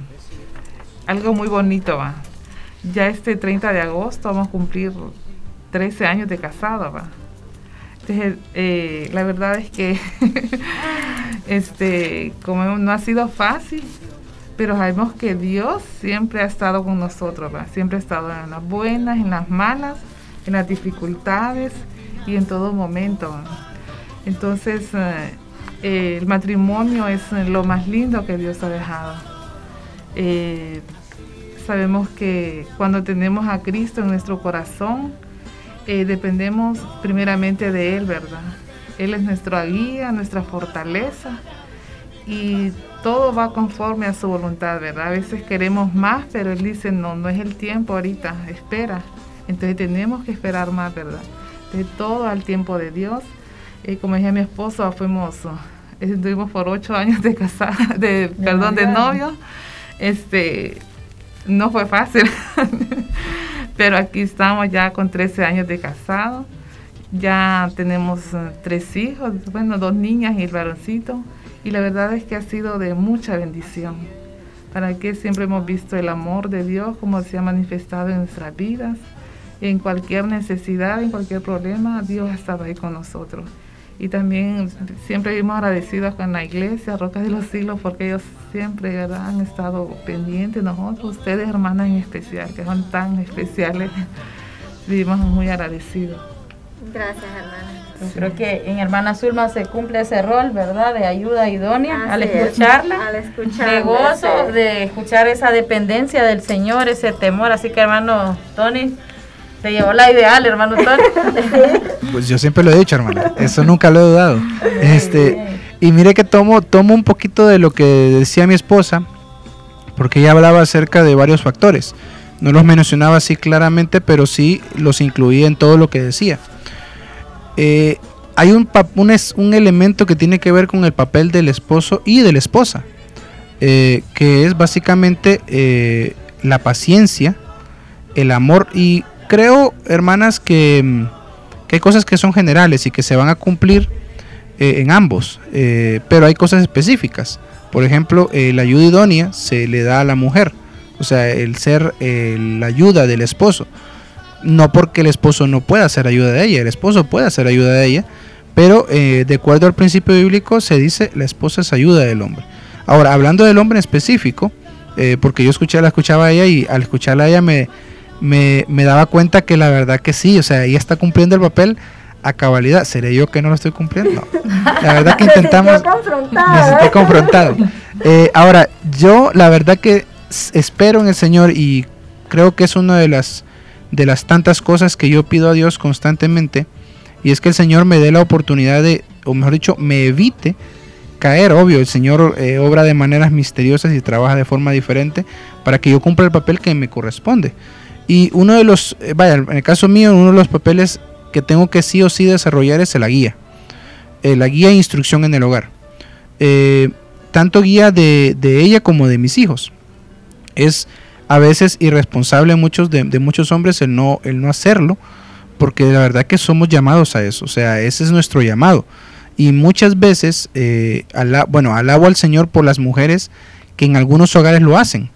algo muy bonito, va. Ya este 30 de agosto vamos a cumplir 13 años de casado, va. Entonces, eh, la verdad es que este, como no ha sido fácil, pero sabemos que Dios siempre ha estado con nosotros, ¿va? siempre ha estado en las buenas, en las malas, en las dificultades y en todo momento. Entonces, eh, el matrimonio es lo más lindo que Dios ha dejado. Eh, sabemos que cuando tenemos a Cristo en nuestro corazón, eh, dependemos primeramente de Él, ¿verdad? Él es nuestra guía, nuestra fortaleza y todo va conforme a su voluntad, ¿verdad? A veces queremos más, pero Él dice, no, no es el tiempo ahorita, espera. Entonces tenemos que esperar más, ¿verdad? De todo al tiempo de Dios. Eh, como decía mi esposo, fuimos, eh, estuvimos por ocho años de casada, de, perdón, de novio. Este, no fue fácil. Pero aquí estamos ya con 13 años de casado. Ya tenemos eh, tres hijos, bueno, dos niñas y el varoncito. Y la verdad es que ha sido de mucha bendición. Para que siempre hemos visto el amor de Dios como se ha manifestado en nuestras vidas. En cualquier necesidad, en cualquier problema, Dios ha estado ahí con nosotros. Y también siempre vivimos agradecidos con la iglesia, Rocas de los Siglos, porque ellos siempre han estado pendientes de nosotros, ustedes hermanas en especial, que son tan especiales, vivimos muy agradecidos. Gracias, hermana. creo que en Hermana Zulma se cumple ese rol, ¿verdad? De ayuda idónea al escucharla, al escucharla, de gozo, de escuchar esa dependencia del Señor, ese temor. Así que, hermano Tony, te llevó la ideal, hermano Tony. Pues yo siempre lo he dicho, hermana. Eso nunca lo he dudado. Este, y mire que tomo, tomo un poquito de lo que decía mi esposa, porque ella hablaba acerca de varios factores. No los mencionaba así claramente, pero sí los incluía en todo lo que decía. Eh, hay un, un, un, elemento que tiene que ver con el papel del esposo y de la esposa, eh, que es básicamente eh, la paciencia, el amor y creo, hermanas, que, hay cosas que son generales y que se van a cumplir eh, en ambos, eh, pero hay cosas específicas. Por ejemplo, eh, la ayuda idónea se le da a la mujer, o sea, el ser la ayuda del esposo. No porque el esposo no pueda hacer ayuda de ella, el esposo puede hacer ayuda de ella, pero de acuerdo al principio bíblico se dice la esposa es ayuda del hombre. Ahora, hablando del hombre en específico, porque yo escuché, la escuchaba a ella y al escucharla a ella me, me, daba cuenta que la verdad que sí, o sea, ella está cumpliendo el papel a cabalidad. ¿Seré yo que no lo estoy cumpliendo? La verdad que intentamos... me sentí confrontado. Eh, ahora, yo la verdad que espero en el Señor y creo que es una de las, de las tantas cosas que yo pido a Dios constantemente y es que el Señor me dé la oportunidad de, o mejor dicho, me evite caer, obvio, el Señor eh, obra de maneras misteriosas y trabaja de forma diferente para que yo cumpla el papel que me corresponde. Y uno de los, eh, vaya, en el caso mío, uno de los papeles que tengo que sí o sí desarrollar es la guía. Eh, la guía e instrucción en el hogar. Eh, tanto guía de, ella como de mis hijos. Es a veces irresponsable muchos de, muchos hombres el no, el no hacerlo, porque la verdad que somos llamados a eso. O sea, ese es nuestro llamado. Y muchas veces, bueno, alabo al Señor por las mujeres que en algunos hogares lo hacen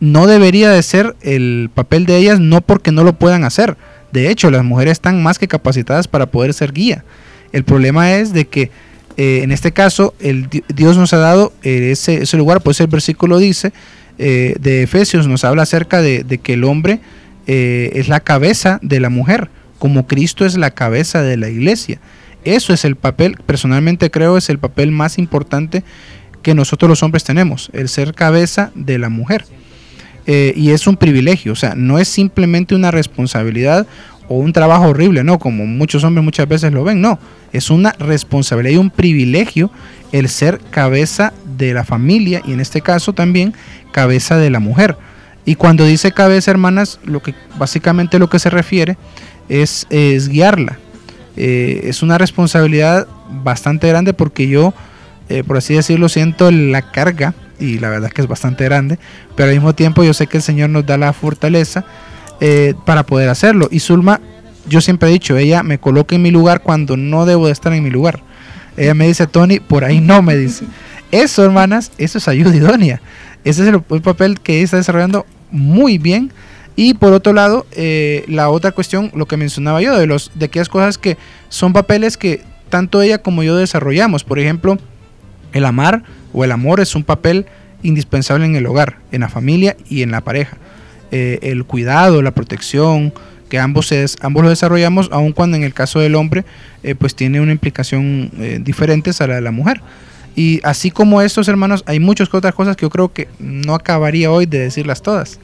no debería de ser el papel de ellas, no porque no lo puedan hacer. De hecho, las mujeres están más que capacitadas para poder ser guía. El problema es de que eh, en este caso el, Dios nos ha dado eh, ese, ese, lugar, pues el versículo dice eh, de Efesios, nos habla acerca de, de que el hombre es la cabeza de la mujer, como Cristo es la cabeza de la iglesia. Eso es el papel, personalmente creo, es el papel más importante que nosotros los hombres tenemos, el ser cabeza de la mujer. Eh, y es un privilegio, o sea, no es simplemente una responsabilidad o un trabajo horrible, no, como muchos hombres muchas veces lo ven, no, es una responsabilidad y un privilegio el ser cabeza de la familia y en este caso también cabeza de la mujer. Y cuando dice cabeza, hermanas, lo que básicamente lo que se refiere es, es guiarla. Eh, es una responsabilidad bastante grande porque yo eh, por así decirlo, siento la carga y la verdad es que es bastante grande, pero al mismo tiempo yo sé que el Señor nos da la fortaleza eh, para poder hacerlo. Y Zulma, yo siempre he dicho, ella me coloca en mi lugar cuando no debo de estar en mi lugar. Ella me dice, Tony, por ahí no me dice. Eso, hermanas, eso es ayuda idónea. Ese es el, papel que ella está desarrollando muy bien. Y por otro lado, eh, la otra cuestión, lo que mencionaba yo, de, los, de aquellas cosas que son papeles que tanto ella como yo desarrollamos. Por ejemplo, el amar o el amor es un papel indispensable en el hogar, en la familia y en la pareja. Eh, el cuidado, la protección, que ambos, es, ambos lo desarrollamos, aun cuando en el caso del hombre, eh, pues tiene una implicación eh, diferente a la de la mujer. Y así como estos hermanos, hay muchas otras cosas que yo creo que no acabaría hoy de decirlas todas.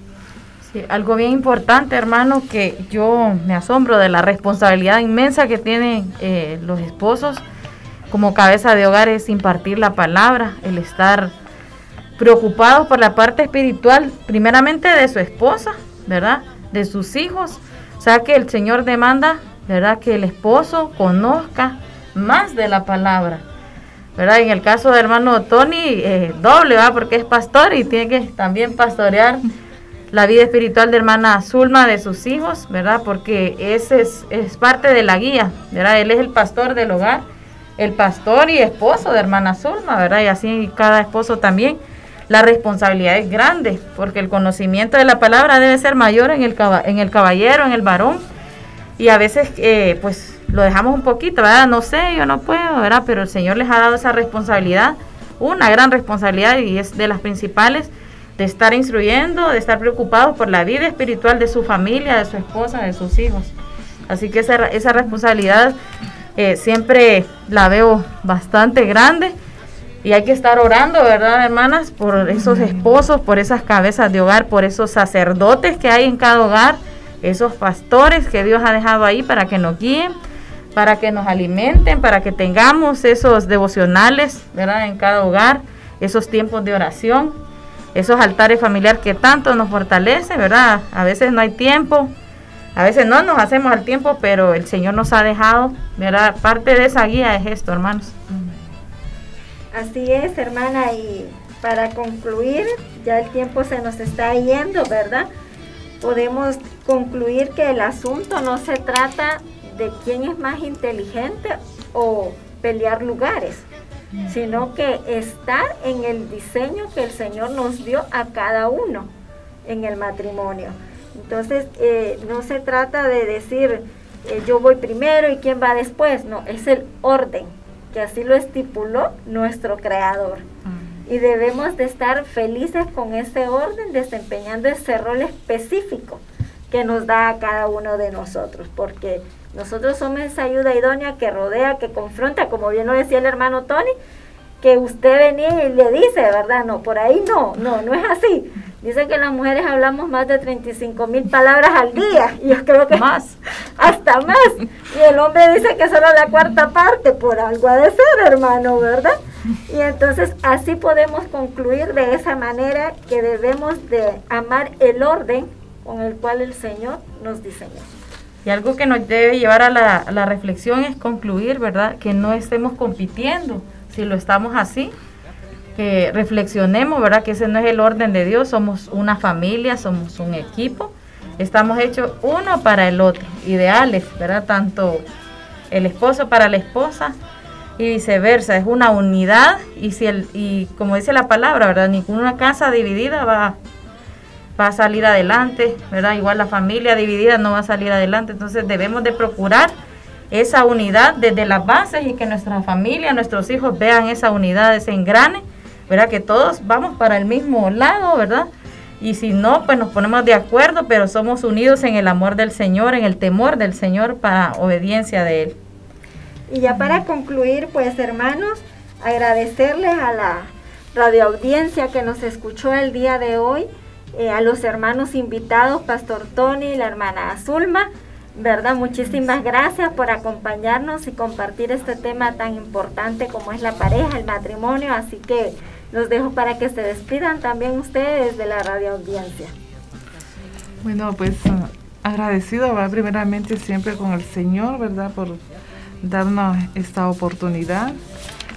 Sí, algo bien importante, hermano, que yo me asombro de la responsabilidad inmensa que tienen los esposos como cabeza de hogar es impartir la palabra, el estar preocupados por la parte espiritual, primeramente de su esposa, ¿verdad? De sus hijos. O sea que el Señor demanda, ¿verdad? Que el esposo conozca más de la palabra. ¿verdad? En el caso del hermano Tony, eh, doble, ¿va? Porque es pastor y tiene que también pastorear la vida espiritual de hermana Zulma, de sus hijos, ¿verdad? Porque ese es, es parte de la guía, ¿verdad? Él es el pastor del hogar el pastor y esposo de hermana Zulma, ¿verdad? Y así cada esposo también. La responsabilidad es grande, porque el conocimiento de la palabra debe ser mayor en el, en el caballero, en el varón. Y a veces, eh, pues, lo dejamos un poquito, ¿verdad? No sé, yo no puedo, ¿verdad? Pero el Señor les ha dado esa responsabilidad, una gran responsabilidad, y es de las principales, de estar instruyendo, de estar preocupados por la vida espiritual de su familia, de su esposa, de sus hijos. Así que esa, esa responsabilidad eh, siempre la veo bastante grande y hay que estar orando, ¿verdad, hermanas? Por esos esposos, por esas cabezas de hogar, por esos sacerdotes que hay en cada hogar, esos pastores que Dios ha dejado ahí para que nos guíen, para que nos alimenten, para que tengamos esos devocionales, ¿verdad? En cada hogar, esos tiempos de oración, esos altares familiares que tanto nos fortalece, ¿verdad? A veces no hay tiempo, a veces no nos hacemos al tiempo, pero el Señor nos ha dejado, ¿verdad? Parte de esa guía es esto, hermanos. Así es, hermana, y para concluir, ya el tiempo se nos está yendo, ¿verdad? Podemos concluir que el asunto no se trata de quién es más inteligente o pelear lugares, sino que estar en el diseño que el Señor nos dio a cada uno en el matrimonio. Entonces, eh, no se trata de decir eh, yo voy primero y quién va después, no, es el orden, que así lo estipuló nuestro creador. Mm. Y debemos de estar felices con ese orden, desempeñando ese rol específico que nos da a cada uno de nosotros, porque nosotros somos esa ayuda idónea que rodea, que confronta, como bien lo decía el hermano Tony, que usted venía y le dice, ¿verdad? No, por ahí no, no, no es así. Dice que las mujeres hablamos más de 35 mil palabras al día. Y yo creo que más, hasta más. Y el hombre dice que solo la cuarta parte, por algo ha de ser, hermano, ¿verdad? Y entonces así podemos concluir de esa manera que debemos de amar el orden con el cual el Señor nos diseñó. Y algo que nos debe llevar a la, a la reflexión es concluir, ¿verdad? Que no estemos compitiendo si lo estamos así, que reflexionemos, ¿verdad? Que ese no es el orden de Dios, somos una familia, somos un equipo, estamos hechos uno para el otro, ideales, ¿verdad? Tanto el esposo para la esposa y viceversa, es una unidad y si el y como dice la palabra, ¿verdad? Ninguna casa dividida va va a salir adelante, ¿verdad? Igual la familia dividida no va a salir adelante, entonces debemos de procurar esa unidad desde las bases y que nuestra familia, nuestros hijos vean esa unidad, ese engrane, ¿verdad? Que todos vamos para el mismo lado, ¿verdad? Y si no, pues nos ponemos de acuerdo, pero somos unidos en el amor del Señor, en el temor del Señor para obediencia de Él. Y ya para concluir, pues hermanos, agradecerles a la radioaudiencia que nos escuchó el día de hoy, eh, a los hermanos invitados, Pastor Tony y la hermana Azulma, ¿verdad? Muchísimas gracias por acompañarnos y compartir este tema tan importante como es la pareja, el matrimonio. Así que los dejo para que se despidan también ustedes de la radio audiencia. Bueno, pues ah, agradecido va primeramente siempre con el Señor, ¿verdad? Por darnos esta oportunidad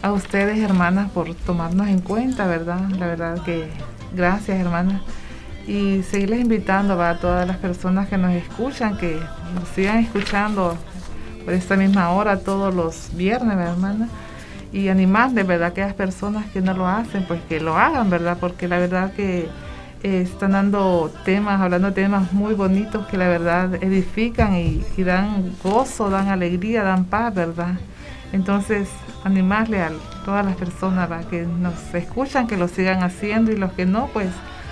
a ustedes, hermanas, por tomarnos en cuenta, ¿verdad? La verdad que gracias, hermanas. Y seguirles invitando a todas las personas que nos escuchan, que nos sigan escuchando por esta misma hora todos los viernes, hermanas. Y animarles, ¿verdad? Aquellas personas que no lo hacen, pues que lo hagan, ¿verdad? Porque la verdad que eh, están dando temas, hablando temas muy bonitos que la verdad edifican y, y dan gozo, dan alegría, dan paz, ¿verdad? Entonces, animarle a todas las personas que nos escuchan que lo sigan haciendo y los que no, pues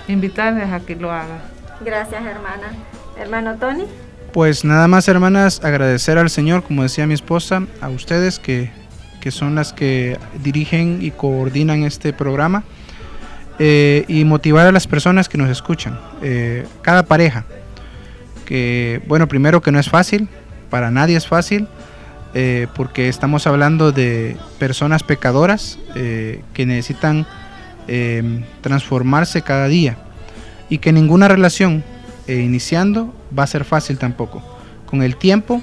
invitarles a que lo hagan. Gracias, hermana. Hermano Tony. Pues nada más, hermanas, agradecer al Señor, como decía mi esposa, a ustedes que, que son las que dirigen y coordinan este programa, eh, y motivar a las personas que nos escuchan, eh, cada pareja, que bueno, primero que no es fácil, para nadie es fácil, eh, porque estamos hablando de personas pecadoras que necesitan transformarse cada día y que ninguna relación iniciando va a ser fácil tampoco. Con el tiempo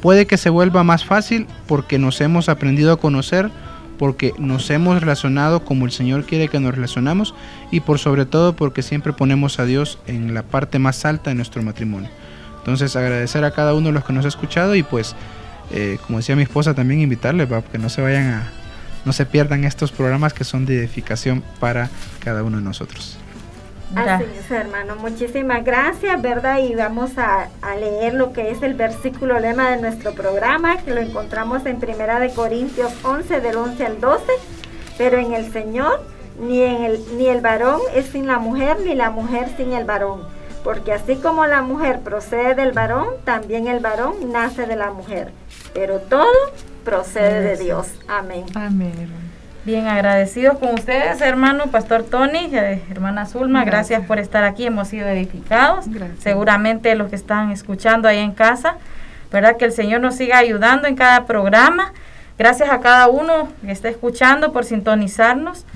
puede que se vuelva más fácil porque nos hemos aprendido a conocer, porque nos hemos relacionado como el Señor quiere que nos relacionamos y por sobre todo porque siempre ponemos a Dios en la parte más alta de nuestro matrimonio. Entonces agradecer a cada uno de los que nos ha escuchado y pues eh, como decía mi esposa, también invitarles para que no se vayan a, no se pierdan estos programas que son de edificación para cada uno de nosotros. Así es, hermano. Muchísimas gracias, ¿verdad? Y vamos a, a, leer lo que es el versículo lema de nuestro programa, que lo encontramos en Primera de Corintios 11, del 11 al 12. Pero en el Señor, ni, en el, ni el varón es sin la mujer, ni la mujer sin el varón. Porque así como la mujer procede del varón, también el varón nace de la mujer pero todo procede de Dios. Amén. Amén. Bien, agradecidos con ustedes, hermano Pastor Tony, eh, hermana Zulma, gracias. por estar aquí, hemos sido edificados. Seguramente los que están escuchando ahí en casa, ¿verdad? Que el Señor nos siga ayudando en cada programa. Gracias a cada uno que está escuchando por sintonizarnos.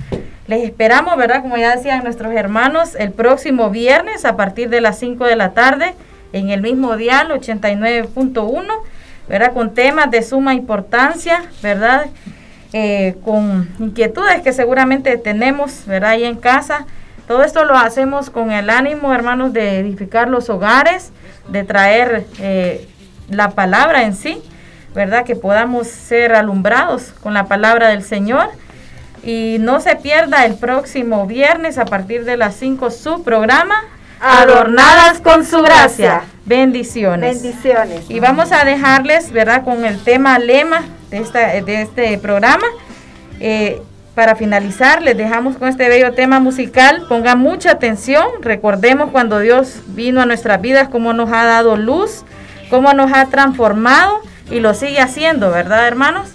Les esperamos, ¿verdad? Como ya decían nuestros hermanos, el próximo viernes a partir de las 5 de la tarde en el mismo dial 89.1 ¿verdad? Con temas de suma importancia, ¿verdad? Eh, con inquietudes que seguramente tenemos, ¿verdad? Ahí en casa. Todo esto lo hacemos con el ánimo, hermanos, de edificar los hogares, de traer eh, la palabra en sí, ¿verdad? Que podamos ser alumbrados con la palabra del Señor. Y no se pierda el próximo viernes a partir de las 5 su programa, Adornadas con su gracia. Bendiciones. Bendiciones. Y vamos a dejarles, ¿verdad? Con el tema lema de, esta, de este programa. Eh, para finalizar, les dejamos con este bello tema musical. Pongan mucha atención. Recordemos cuando Dios vino a nuestras vidas, cómo nos ha dado luz, cómo nos ha transformado y lo sigue haciendo, ¿verdad, hermanos?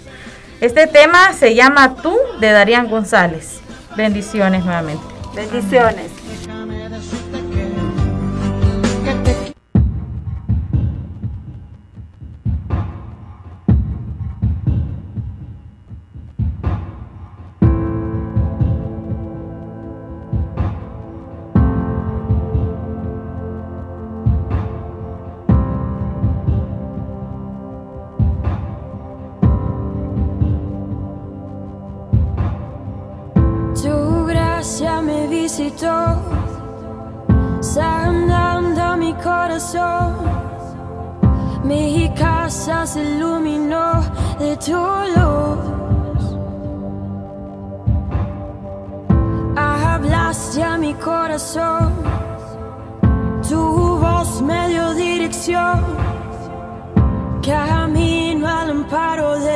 Este tema se llama Tú de Darían González. Bendiciones nuevamente. Bendiciones. Sanando mi corazón. Mi casa se iluminó de tu luz. Hablaste a mi corazón, tu voz me dio dirección. Camino al amparo de